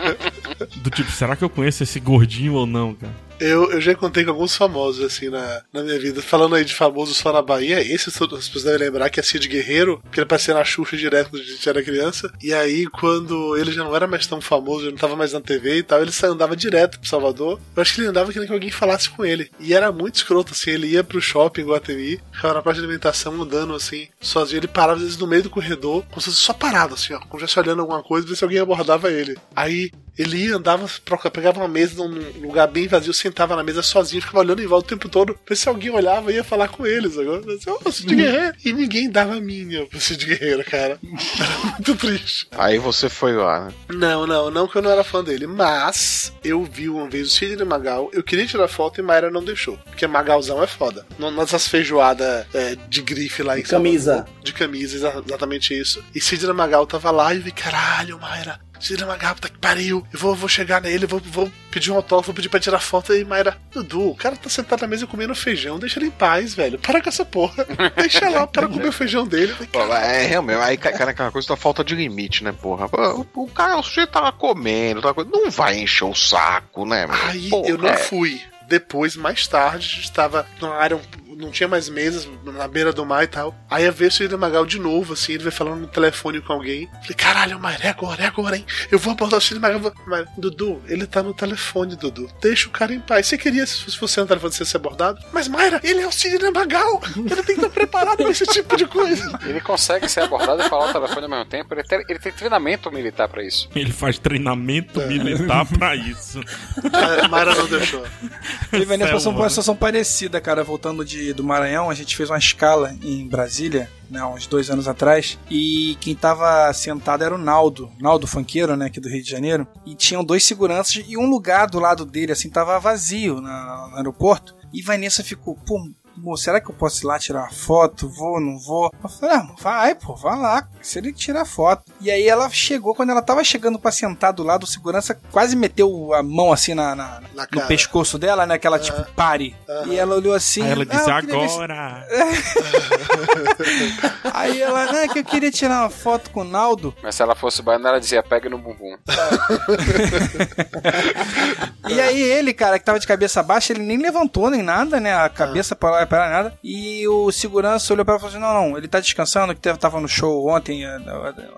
Do tipo, será que eu conheço esse gordinho ou não, cara? Eu, eu já contei com alguns famosos, assim, na, na minha vida. Falando aí de famosos só na Bahia, esse as pessoas devem lembrar que é Cid Guerreiro, que ele aparecia na Xuxa direto quando a gente era criança. E aí, quando ele já não era mais tão famoso, já não tava mais na TV e tal, ele andava direto pro Salvador. Eu acho que ele andava querendo que alguém falasse com ele. E era muito escroto, assim, ele ia pro shopping Guatemi, ficava na praça de alimentação andando, assim, sozinho. Ele parava, às vezes, no meio do corredor, como se fosse só parado, assim, ó, como se olhando alguma coisa, ver se alguém abordava ele. Aí, ele ia, andava, pegava uma mesa num lugar bem vazio, sentava na mesa sozinho, ficava olhando em volta o tempo todo, pra ver se alguém olhava e ia falar com eles. Agora, assim, ô, Cid Guerreiro. E ninguém dava a mínima pro Cid Guerreiro, cara. Era muito triste. Aí você foi lá, né? Não, não, não que eu não era fã dele, mas eu vi uma vez o Sidney Magal, eu queria tirar foto e Mayra não deixou, porque Magalzão é foda. N- Nessas feijoadas é, de grife lá em camisa. Salvador, de camisa, exa- exatamente isso. E Sidney Magal tava lá e eu vi, caralho, Mayra, Sidney Magal, puta que pariu. Eu vou, vou chegar nele, vou, vou pedir um autógrafo, vou pedir pra tirar foto. E Mayra, Dudu, o cara tá sentado na mesa comendo feijão, deixa ele em paz, velho. Para com essa porra. Deixa lá o cara comer o feijão dele. Pô, é, realmente, aí cai naquela coisa da falta de limite, né, porra? O, o cara, o sujeito tava comendo, tava não vai encher o saco, né, meu? Aí Porra, eu não é. fui. Depois, mais tarde, estava numa área, não tinha mais mesas, na beira do mar e tal. Aí eu vejo o Sidney Magal de novo, assim, ele vai falando no telefone com alguém. Falei, caralho, Mayra, é agora, é agora, hein? Eu vou abordar o Sidney Magal. vou- Mayra, Dudu, ele tá no telefone, Dudu. Deixa o cara em paz. Você queria, se fosse no telefone, você ser abordado? Mas, Mayra, ele é o Sidney Magal. Ele tem que estar preparado pra esse tipo de coisa. Ele consegue ser abordado e falar o telefone ao mesmo tempo. Ele tem, ele tem treinamento militar pra isso. Ele faz treinamento militar pra isso. É, Mayra não deixou. Ele por uma situação parecida, cara. Voltando de, do Maranhão, a gente fez uma escala em Brasília, né, uns dois anos atrás. E quem tava sentado era o Naldo, Naldo Funkeiro, né, aqui do Rio de Janeiro. E tinham dois seguranças e um lugar do lado dele, assim, tava vazio na- no aeroporto. E Vanessa ficou, pô. Será que eu posso ir lá tirar uma foto? Vou, não vou? Eu falei, ah, vai, pô, vai lá. Se ele tirar foto. E aí ela chegou, quando ela tava chegando pra sentar do lado, o segurança quase meteu a mão assim na, na- Na no pescoço dela, né? Aquela tipo, pare. E ela olhou assim. Aí ela "Ah, disse, se-" agora. Aí ela, né, que eu queria tirar uma foto com o Naldo. Mas se ela fosse baiana, ela dizia, pega no bumbum. E aí ele, cara, que tava de cabeça baixa, ele nem levantou nem nada, né? A cabeça pra lá e lá, nada. E o segurança olhou pra ela e falou assim: não, não, ele tá descansando, que tava no show ontem, eh,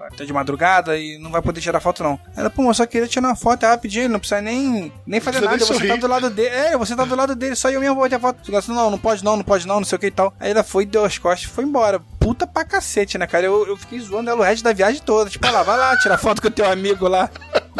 até de madrugada, e não vai poder tirar foto, não. Ela, pô, mas só queria tirar uma foto, é rapidinho, ele não precisa nem, nem fazer nada, precisa você nem tá do lado dele. É, você tá do lado dele, só eu mesmo vou tirar foto. O segurança, não, não pode não, não pode não, não sei o que e tal. Aí ela foi, deu as costas e foi embora. Puta pra cacete, né, cara? Eu, eu fiquei zoando ela o resto da viagem toda. Tipo, ela vai lá, tirar foto com o teu amigo lá.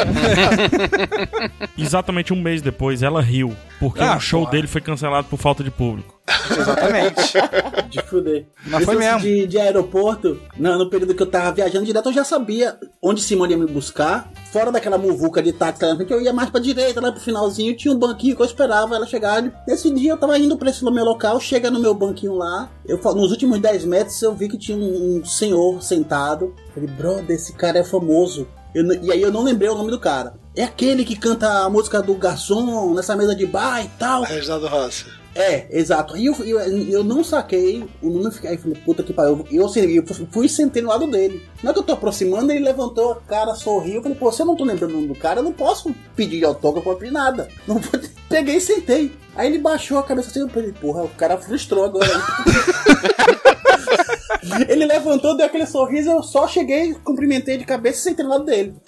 Exatamente um mês depois, ela riu. Porque Ah, o show porra. dele foi cancelado por falta de público. Exatamente. De fuder. Mas foi mesmo. De, de aeroporto, no, no período que eu tava viajando direto, eu já sabia onde Simone ia me buscar. Fora daquela muvuca de táxi frente, eu ia mais pra direita, lá pro finalzinho, tinha um banquinho que eu esperava ela chegar. Nesse dia eu tava indo pra esse meu local, chega no meu banquinho lá. Eu, nos últimos 10 metros eu vi que tinha um, um senhor sentado. Falei, brother, esse cara é famoso. Eu e aí eu não lembrei o nome do cara. É aquele que canta a música do garçom nessa mesa de bar e tal. Reginaldo Rossi. É, exato. Aí eu, eu, eu não saquei o número, fiquei- aí falei, puta que pariu. Eu, assim, eu fui e sentei no lado dele. Na hora que eu tô aproximando, ele levantou a cara, sorriu. Eu falei, pô, se eu não tô lembrando o nome do cara, eu não posso pedir autógrafo, pedir nada. Não vou... Peguei e sentei. Aí ele baixou a cabeça assim, eu falei, porra, o cara frustrou agora. ele levantou, deu aquele sorriso, eu só cheguei, cumprimentei de cabeça e sentei no lado dele.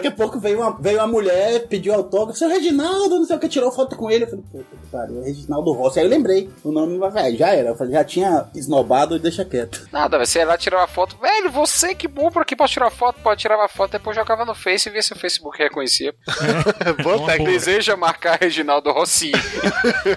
Daqui a pouco veio uma, veio uma mulher, pediu autógrafo, seu Reginaldo, não sei o que, tirou foto com ele. Eu falei, puta que pariu, é Reginaldo Rossi. Aí eu lembrei o nome, mas velho, já era. Eu falei, já tinha esnobado e deixa quieto. Nada, vai ser lá tirar uma foto. Velho, você que bom por aqui pode tirar foto, pode tirar uma foto, depois jogava no Face e ver se o Facebook reconhecia. Técnica. Deseja marcar Reginaldo Rossi.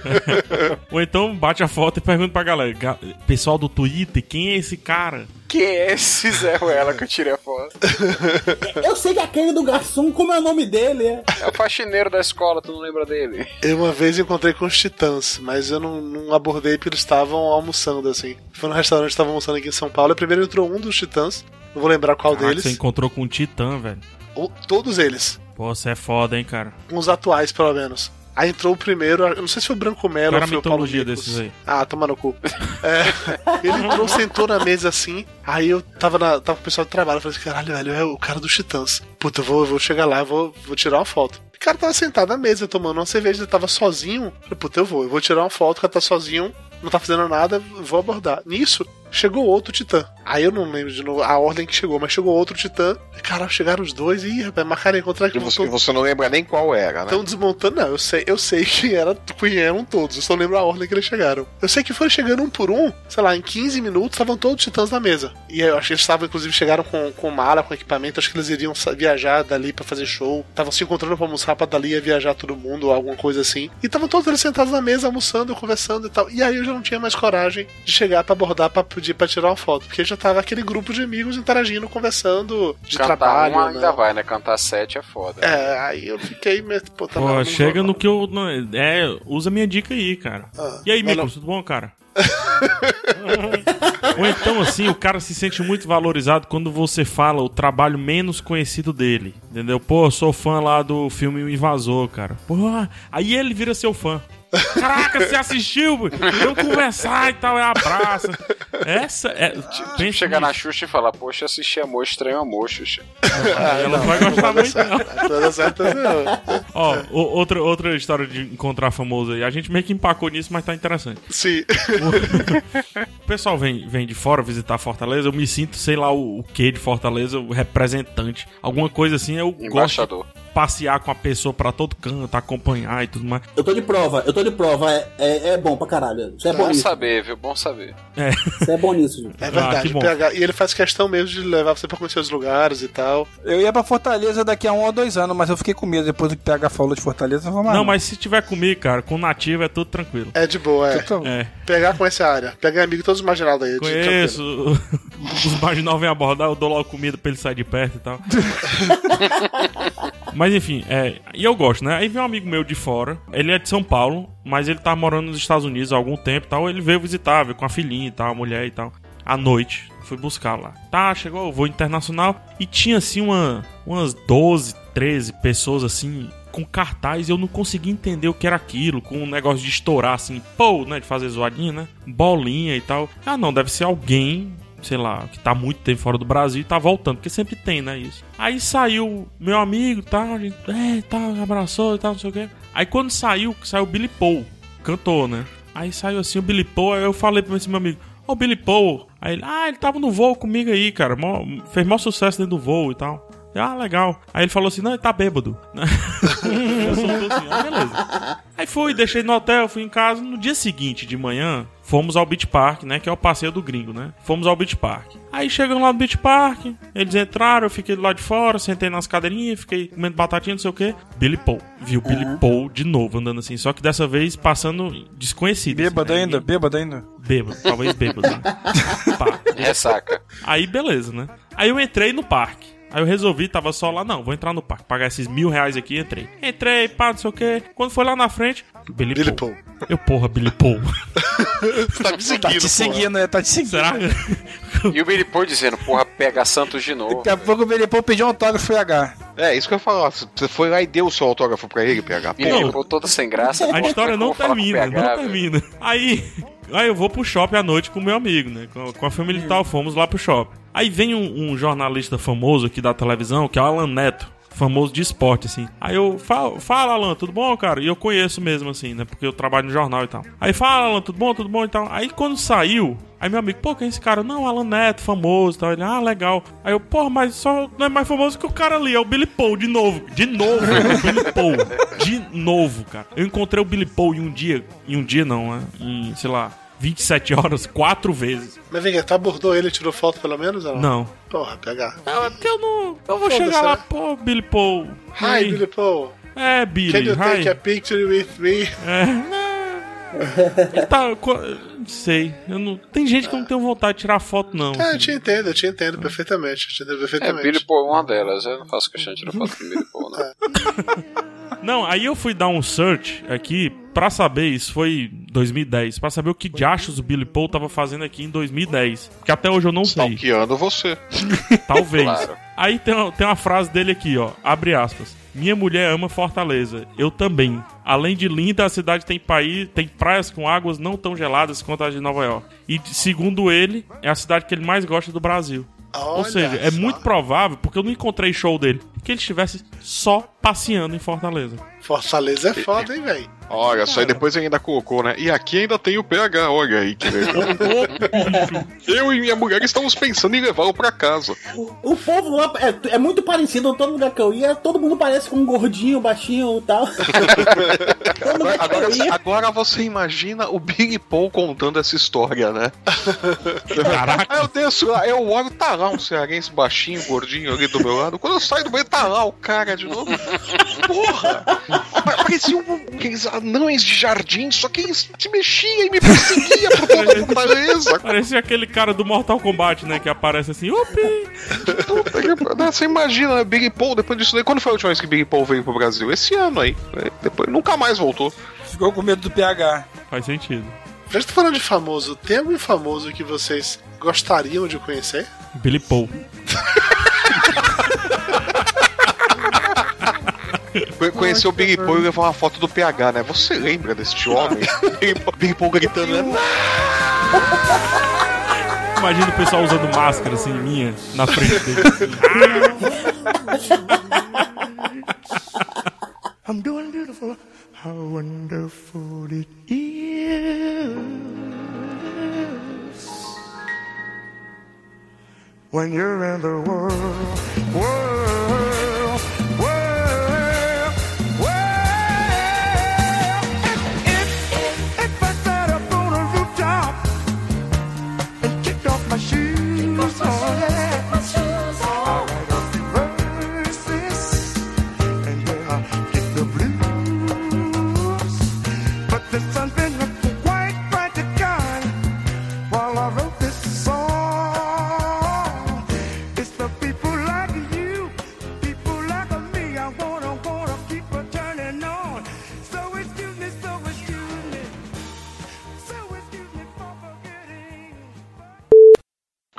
Ou então bate a foto e pergunta pra galera: "Ga- Pessoal do Twitter, quem é esse cara? Quem é esse Zé Ruela que eu tirei a foto? Eu sei que é aquele do garçom, como é o nome dele? É. É o faxineiro da escola, tu não lembra dele? Eu uma vez encontrei com os Titãs, mas eu não, não abordei porque eles estavam almoçando, assim. Foi no restaurante, estavam almoçando aqui em São Paulo. E primeiro entrou um dos Titãs, não vou lembrar qual Caraca, deles. você encontrou com um titã, velho. Ou- todos eles. Pô, você é foda, hein, cara. Uns atuais, pelo menos. Aí entrou o primeiro, eu não sei se foi o Branco Melo ou foi o Paulo desses aí? Ah, toma no cu. É, ele entrou, sentou na mesa assim. Aí eu tava, na, tava com o pessoal do trabalho. Eu falei assim: caralho, velho, é o cara dos Titãs. Puta, eu vou, eu vou chegar lá, eu vou, vou tirar uma foto. O cara tava sentado na mesa tomando uma cerveja, ele tava sozinho. Eu falei, puta, eu vou, eu vou tirar uma foto, o cara tá sozinho, não tá fazendo nada, vou abordar. Nisso, chegou outro Titã. Aí eu não lembro de novo a ordem que chegou, mas chegou outro Titã. E, Caralho, chegaram os dois. Ih, rapaz, marcaram encontrar que E você, você não lembra nem qual era, né? Estão desmontando, não. Eu sei, eu sei que era, eram todos. Eu só lembro a ordem que eles chegaram. Eu sei que foram chegando um por um, sei lá, em 15 minutos estavam todos os titãs na mesa. E aí eu acho que eles estavam, inclusive, chegaram com, com mala, com equipamento. Acho que eles iriam viajar dali pra fazer show. Estavam se encontrando pra almoçar pra dali ia viajar todo mundo, ou alguma coisa assim. E estavam todos eles sentados na mesa, almoçando, conversando e tal. E aí eu já não tinha mais coragem de chegar pra abordar pra pedir pra tirar uma foto. Porque já tava aquele grupo de amigos interagindo, conversando de Cantar trabalho. um né? ainda vai, né? Cantar sete é foda. É, aí eu fiquei. meio, Pô, tá Pô, chega no que eu. não- É, usa minha dica aí, cara. Ah, e aí, Miklos, tudo bom, cara? Ou então, assim, o cara se sente muito valorizado quando você fala o trabalho menos conhecido dele. Entendeu? Pô, eu sou fã lá do filme O Invasor, cara. Pô, aí ele vira seu fã. Caraca, você assistiu? Eu conversar e tal, é abraça. Essa é. Tipo, chegar na Xuxa e falar, poxa, assisti Amor Estranho Amor, Xuxa. ela não vai gostar muito, não. Toda certa não. Ó, o- outra, outra história de encontrar famoso aí. A gente meio que empacou nisso, mas tá interessante. Sim. O pessoal vem, vem de fora visitar Fortaleza, eu me sinto, sei lá, o, o que de Fortaleza, o representante. Alguma coisa assim, eu Embaixador. gosto passear com a pessoa pra todo canto, acompanhar e tudo mais. Eu tô de prova, eu tô de prova. É, é, é bom pra caralho. Você é bom Bom saber, viu? Bom saber. É. Você é bom nisso, gente. É Ah, verdade. PH. E ele faz questão mesmo de levar você pra conhecer os lugares e tal. Eu ia pra Fortaleza daqui a um ou dois anos, mas eu fiquei com medo depois do que o PH falou de Fortaleza. Mais Não, mas se tiver comigo, cara, com nativo é tudo tranquilo. É de boa, é. Então, É. PH conhece a área. PH é amigo todos os marginados aí. de Conheço. Os marginal vêm abordar, eu dou logo comida pra ele sair de perto e tal. mas enfim, é. E eu gosto, né? Aí vem um amigo meu de fora. Ele é de São Paulo, mas ele tá morando nos Estados Unidos há algum tempo e tal. Ele veio visitar, veio com a filhinha e tal, a mulher e tal. À noite, fui buscar lá. Tá, chegou o voo internacional e tinha assim uma, umas 12, 13 pessoas assim com cartaz eu não conseguia entender o que era aquilo, com um negócio de estourar assim, pô, né, de fazer zoadinha, né? Bolinha e tal. Ah, não, deve ser alguém, sei lá, que tá muito tempo fora do Brasil e tá voltando, porque sempre tem, né, isso. Aí saiu meu amigo, tá, a gente, é, tá, abraçou e tal, não sei o quê. Aí quando saiu, saiu o Billy Paul, cantor, né? Aí saiu assim o Billy Paul, aí eu falei pra esse meu amigo, ó, o Billy Paul. Aí ele, ah, ele tava no voo comigo aí, cara, mó- fez maior sucesso dentro do voo e tal. Ah, legal. Aí ele falou assim: não, ele tá bêbado. eu assim, ah, beleza. Aí fui, deixei no hotel, fui em casa. No dia seguinte, de manhã, fomos ao Beach Park, né? Que é o passeio do gringo, né? Fomos ao Beach Park. Aí chegamos lá no Beach Park, eles entraram, eu fiquei do lado de fora, sentei nas cadeirinhas, fiquei comendo batatinha, não sei o que. Billy Paul. Viu Billy Paul de novo andando assim, só que dessa vez passando desconhecido. Bêbado assim, né? ainda, bêbado ainda. Bêbado, talvez bêbado. Né? Pá. Ressaca. Aí beleza, né? Aí eu entrei no parque. Aí eu resolvi, tava só lá, não, vou entrar no parque, pagar esses mil reais aqui, entrei. Entrei, pá, não sei o que. Quando foi lá na frente, Billy, Billy Paul. Paul. Eu, porra, Billy Paul. tá me seguindo, Tá te porra. seguindo, né? Tá te seguindo. Será? E o Billy Paul dizendo, porra, pega Santos de novo. Daqui a pouco o Billy Paul pediu um autógrafo e H. É, isso que eu ia falar. Você foi lá e deu o seu autógrafo pra ele, PH. Billy Não. Paul toda sem graça. A história não termina, PH, não velho? termina. Aí, aí eu vou pro shopping à noite com o meu amigo, né? Com, com a família e tal, fomos lá pro shopping. Aí vem um, um jornalista famoso aqui da televisão, que é o Alan Neto. Famoso de esporte, assim. Aí eu falo, fala, Alan, tudo bom, cara? E eu conheço mesmo, assim, né? Porque eu trabalho no jornal e tal. Aí fala, Alan, tudo bom, tudo bom e tal. Aí quando saiu, aí meu amigo, pô, quem é esse cara? Não, Alan Neto, famoso tal. Ele, ah, legal. Aí eu, porra, mas só não é mais famoso que o cara ali, é o Billy Paul, de novo. De novo, é o Billy Paul. De novo, cara. Eu encontrei o Billy Paul em um dia, em um dia não, né? Em, sei lá, 27 horas, quatro vezes. Mas vem tu abordou ele e tirou foto pelo menos? Ou não? Não. Porra, PH. Não, é porque eu não. Eu vou chegar lá, né? pô, Billy Paul. Hi, Billy Paul. É, Billy. Can you take hi. a picture with me? É, Ele tá. Não sei. Eu não... Tem gente que eu não tem vontade de tirar foto, não. É, eu te entendo, eu te entendo perfeitamente. Eu te entendo É, perfeitamente. Billy Paul é uma delas. Eu não faço questão de tirar foto com Billy Paul, não. Não, aí eu fui dar um search aqui pra saber, isso foi 2010, pra saber o que diachos o Billy Paul tava fazendo aqui em 2010. Que até hoje eu não sei. Stalkeando você. Talvez. Claro. Aí tem tem uma frase dele aqui, ó. Abre aspas. Minha mulher ama Fortaleza. Eu também. Além de linda, a cidade tem país, tem praias com águas não tão geladas quanto as de Nova York. E segundo ele, é a cidade que ele mais gosta do Brasil. Ou Olha seja, é só. muito provável, porque eu não encontrei show dele, que ele estivesse só passeando em Fortaleza. Fortaleza é foda, hein, velho? Olha, só aí depois ainda colocou, né? E aqui ainda tem o PH, olha aí que. Eu e minha mulher estamos pensando em levá-lo pra casa. O povo lá é, é muito parecido, todo lugar que eu ia, todo mundo parece com um gordinho, baixinho e tal. que Agora, ia. agora você imagina o Billy Paul contando essa história, né? Caraca. Aí eu desço lá, eu olho, tá lá um cearense baixinho, gordinho ali do meu lado. Quando eu saio do meio, tá lá o cara de novo. Porra! Parecia um, anões de jardim, só que eles se mexiam e me perseguia por toda a fortaleza. Parecia aquele cara do Mortal Kombat, né? Que aparece assim, upi! Puta que pariu. Você imagina, né? Big Paul, depois disso daí, quando foi a última vez que Big Paul veio pro Brasil? Esse ano aí. Depois nunca mais voltou. Ficou com medo do PH. Faz sentido. Já estou falando de famoso, tem algum famoso que vocês gostariam de conhecer? Billy Paul. Foi conhecer o Big Paul e levar uma foto do PH, né? Você lembra deste homem? Big Paul- gritando, né? Imagina o pessoal usando máscara assim, minha, na frente dele. I'm doing beautiful. How wonderful it is when you're in the world, world,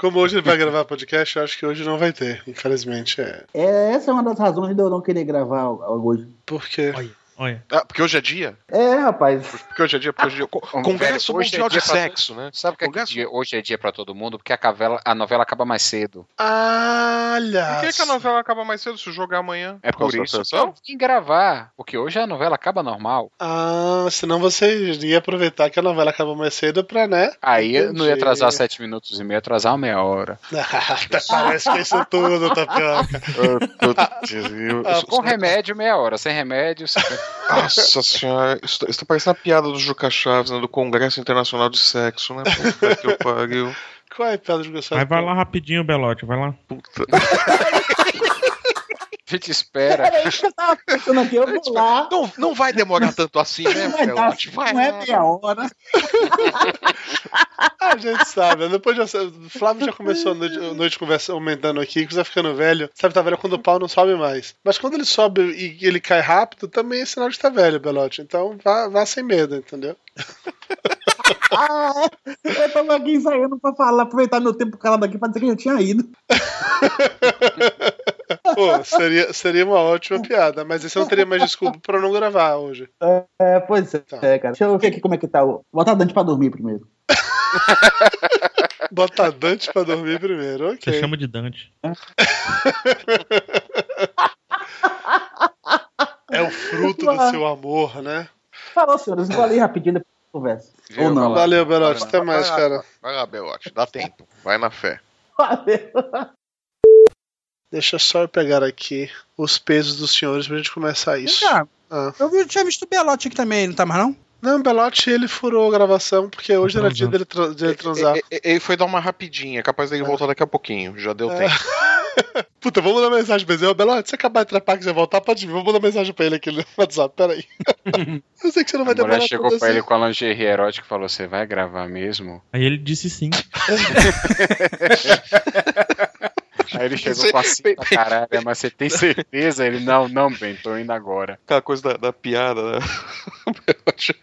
Como hoje ele vai gravar podcast, eu acho que hoje não vai ter, infelizmente. É. É, essa é uma das razões de eu não querer gravar hoje. Por quê? Olha. Ah, porque hoje é dia? É, rapaz. Porque hoje é dia, porque hoje é dia. Co- Congresso Velho, é Mundial dia de pra- Sexo, né? Sabe o que, é que dia- hoje é dia pra todo mundo? Porque a, cavela, a novela acaba mais cedo. Olha! Por que, que a novela acaba mais cedo se jogar amanhã? É por da isso que sessão? eu vim gravar. Porque hoje a novela acaba normal. Ah, senão você ia aproveitar que a novela acaba mais cedo pra, né? Aí eu não ia Entendi. atrasar sete minutos e meio, ia atrasar uma meia hora. Parece que é isso tudo, Tapioca. Ah, com remédio, meia hora. Sem remédio, cinquenta- Nossa senhora, isso, tá- isso tá parecendo a piada do Juca Chaves, né? Do Congresso Internacional de Sexo, né? Puta que eu pariu. Qual é a piada de gostar? Aí vai lá rapidinho, Belote, vai lá. A gente espera. Peraí, que eu tava pensando aqui, eu vou lá. Não, não vai demorar tanto assim, né, Vai dar, Belote? Vai não é meia hora. A gente sabe, né? depois já o Flávio já começou a noite, a noite conversa aumentando aqui, que você vai ficando velho. Sabe, tá velho quando o pau não sobe mais. Mas quando ele sobe e ele cai rápido, também é sinal de estar velho, Belote. Então vá, vá sem medo, entendeu? Ah, eu tava aqui ensaiando pra falar, aproveitar meu tempo calado aqui pra dizer que eu já tinha ido. Pô, seria, seria uma ótima piada, mas aí você não teria mais desculpa pra não gravar hoje. É, pois é, é, cara. Deixa eu ver aqui como é que tá. o- Botar a Dante pra dormir primeiro. Botar Dante pra dormir primeiro, ok. Você chama de Dante. É o fruto do seu amor, né? Falou, senhores. Vou ali rapidinho depois conversa. Viu? Ou não. Vai. Valeu, Belote. Até Vai mais, lá, cara. Vai lá, Belote. Dá tempo. Vai na fé. Deixa só eu pegar aqui os pesos dos senhores pra gente começar isso. Cá, Ah. eu tinha visto o Belote aqui também, não tá mais não? Não, o Belote ele furou a gravação porque hoje era dia dele, tra- de ele transar. E- e- Ele foi dar uma rapidinha, é capaz dele voltar daqui a pouquinho. Já deu É. tempo. Puta, vamos mandar mensagem pra ele. Ô, Belote, se acabar de atrapar que você voltar, pode vir. Vamos mandar mensagem pra ele aqui no WhatsApp. Peraí. eu sei que você não vai A mulher demorar chegou tanto pra ele com a lingerie erótica e falou: Você vai gravar mesmo? Aí ele disse sim. Aí ele chegou com a cinta, caralho, mas você tem certeza? Ele, não, não, bem, tô indo agora. Aquela coisa da, da piada, né?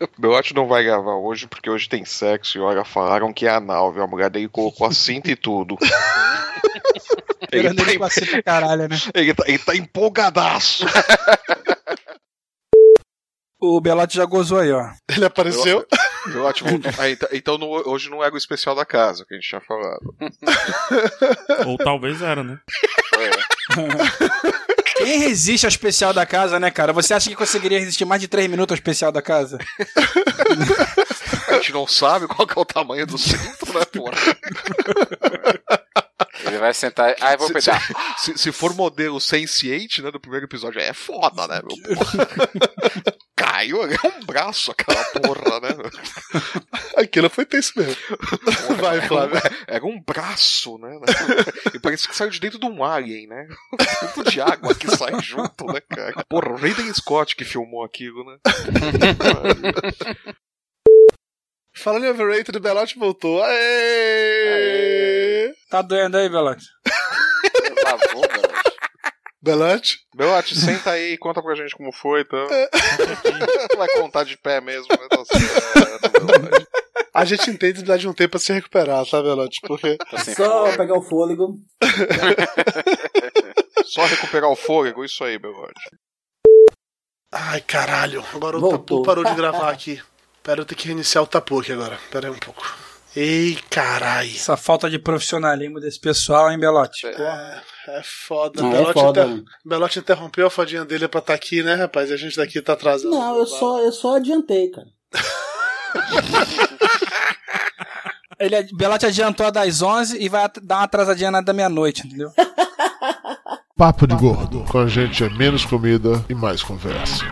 O Belote- não vai gravar hoje porque hoje tem sexo e olha, falaram que é anal, viu? A mulher dele colocou a cinta e tudo. ele, tá, ele com a cinta caralho, né? ele, tá, ele tá empolgadaço. O Belote já gozou aí, ó. Ele apareceu. Voltou. Ah, então então não- hoje não era o especial da casa que a gente tinha falado. Ou talvez era, né? Quem resiste ao especial da casa, né, cara? Você acha que conseguiria resistir mais de 3 minutos ao especial da casa? A gente não sabe qual que é o tamanho do centro, né, porra? Ele vai sentar. Ah, eu vou Se, pegar. se- se for modelo Sense8, né, do primeiro episódio, é foda, né, meu? Porra. Caiu, é um braço aquela porra, né? Aquilo foi tenso mesmo. Vai, Flávio. Era um braço, né? E parece que saiu de dentro de um alien, né? Tanto de água que sai junto, né, cara? Porra, o Raiden Scott que filmou aquilo, né? Falando em overrated, o Belote voltou. Aê! Tá doendo aí, Belote? Lavou, Belote. Belote? Belote, senta aí e conta pra gente como foi, então. Vai contar de pé mesmo, né? Tá certo, Belote. A gente entende precisar de um tempo pra se recuperar, tá, Belote? Porque. Só pegar o fôlego. Só recuperar o fôlego, isso aí, Belode. Ai, caralho. Agora o Voltou. Tapu parou de gravar aqui. Pera, eu tenho que reiniciar o Tapu aqui agora. Pera aí um pouco. Ei, carai. Essa falta de profissionalismo desse pessoal, hein, Belote? É, é foda. É Belote, foda, inter- né? Belote interrompeu a fodinha dele pra estar aqui, né, rapaz? E a gente daqui tá atrasando. Não, eu só, eu só adiantei, cara. Ele, Belote adiantou a das 11 e vai dar uma atrasadinha na da meia-noite, entendeu? Papo de gordo. Com a gente é menos comida e mais conversa.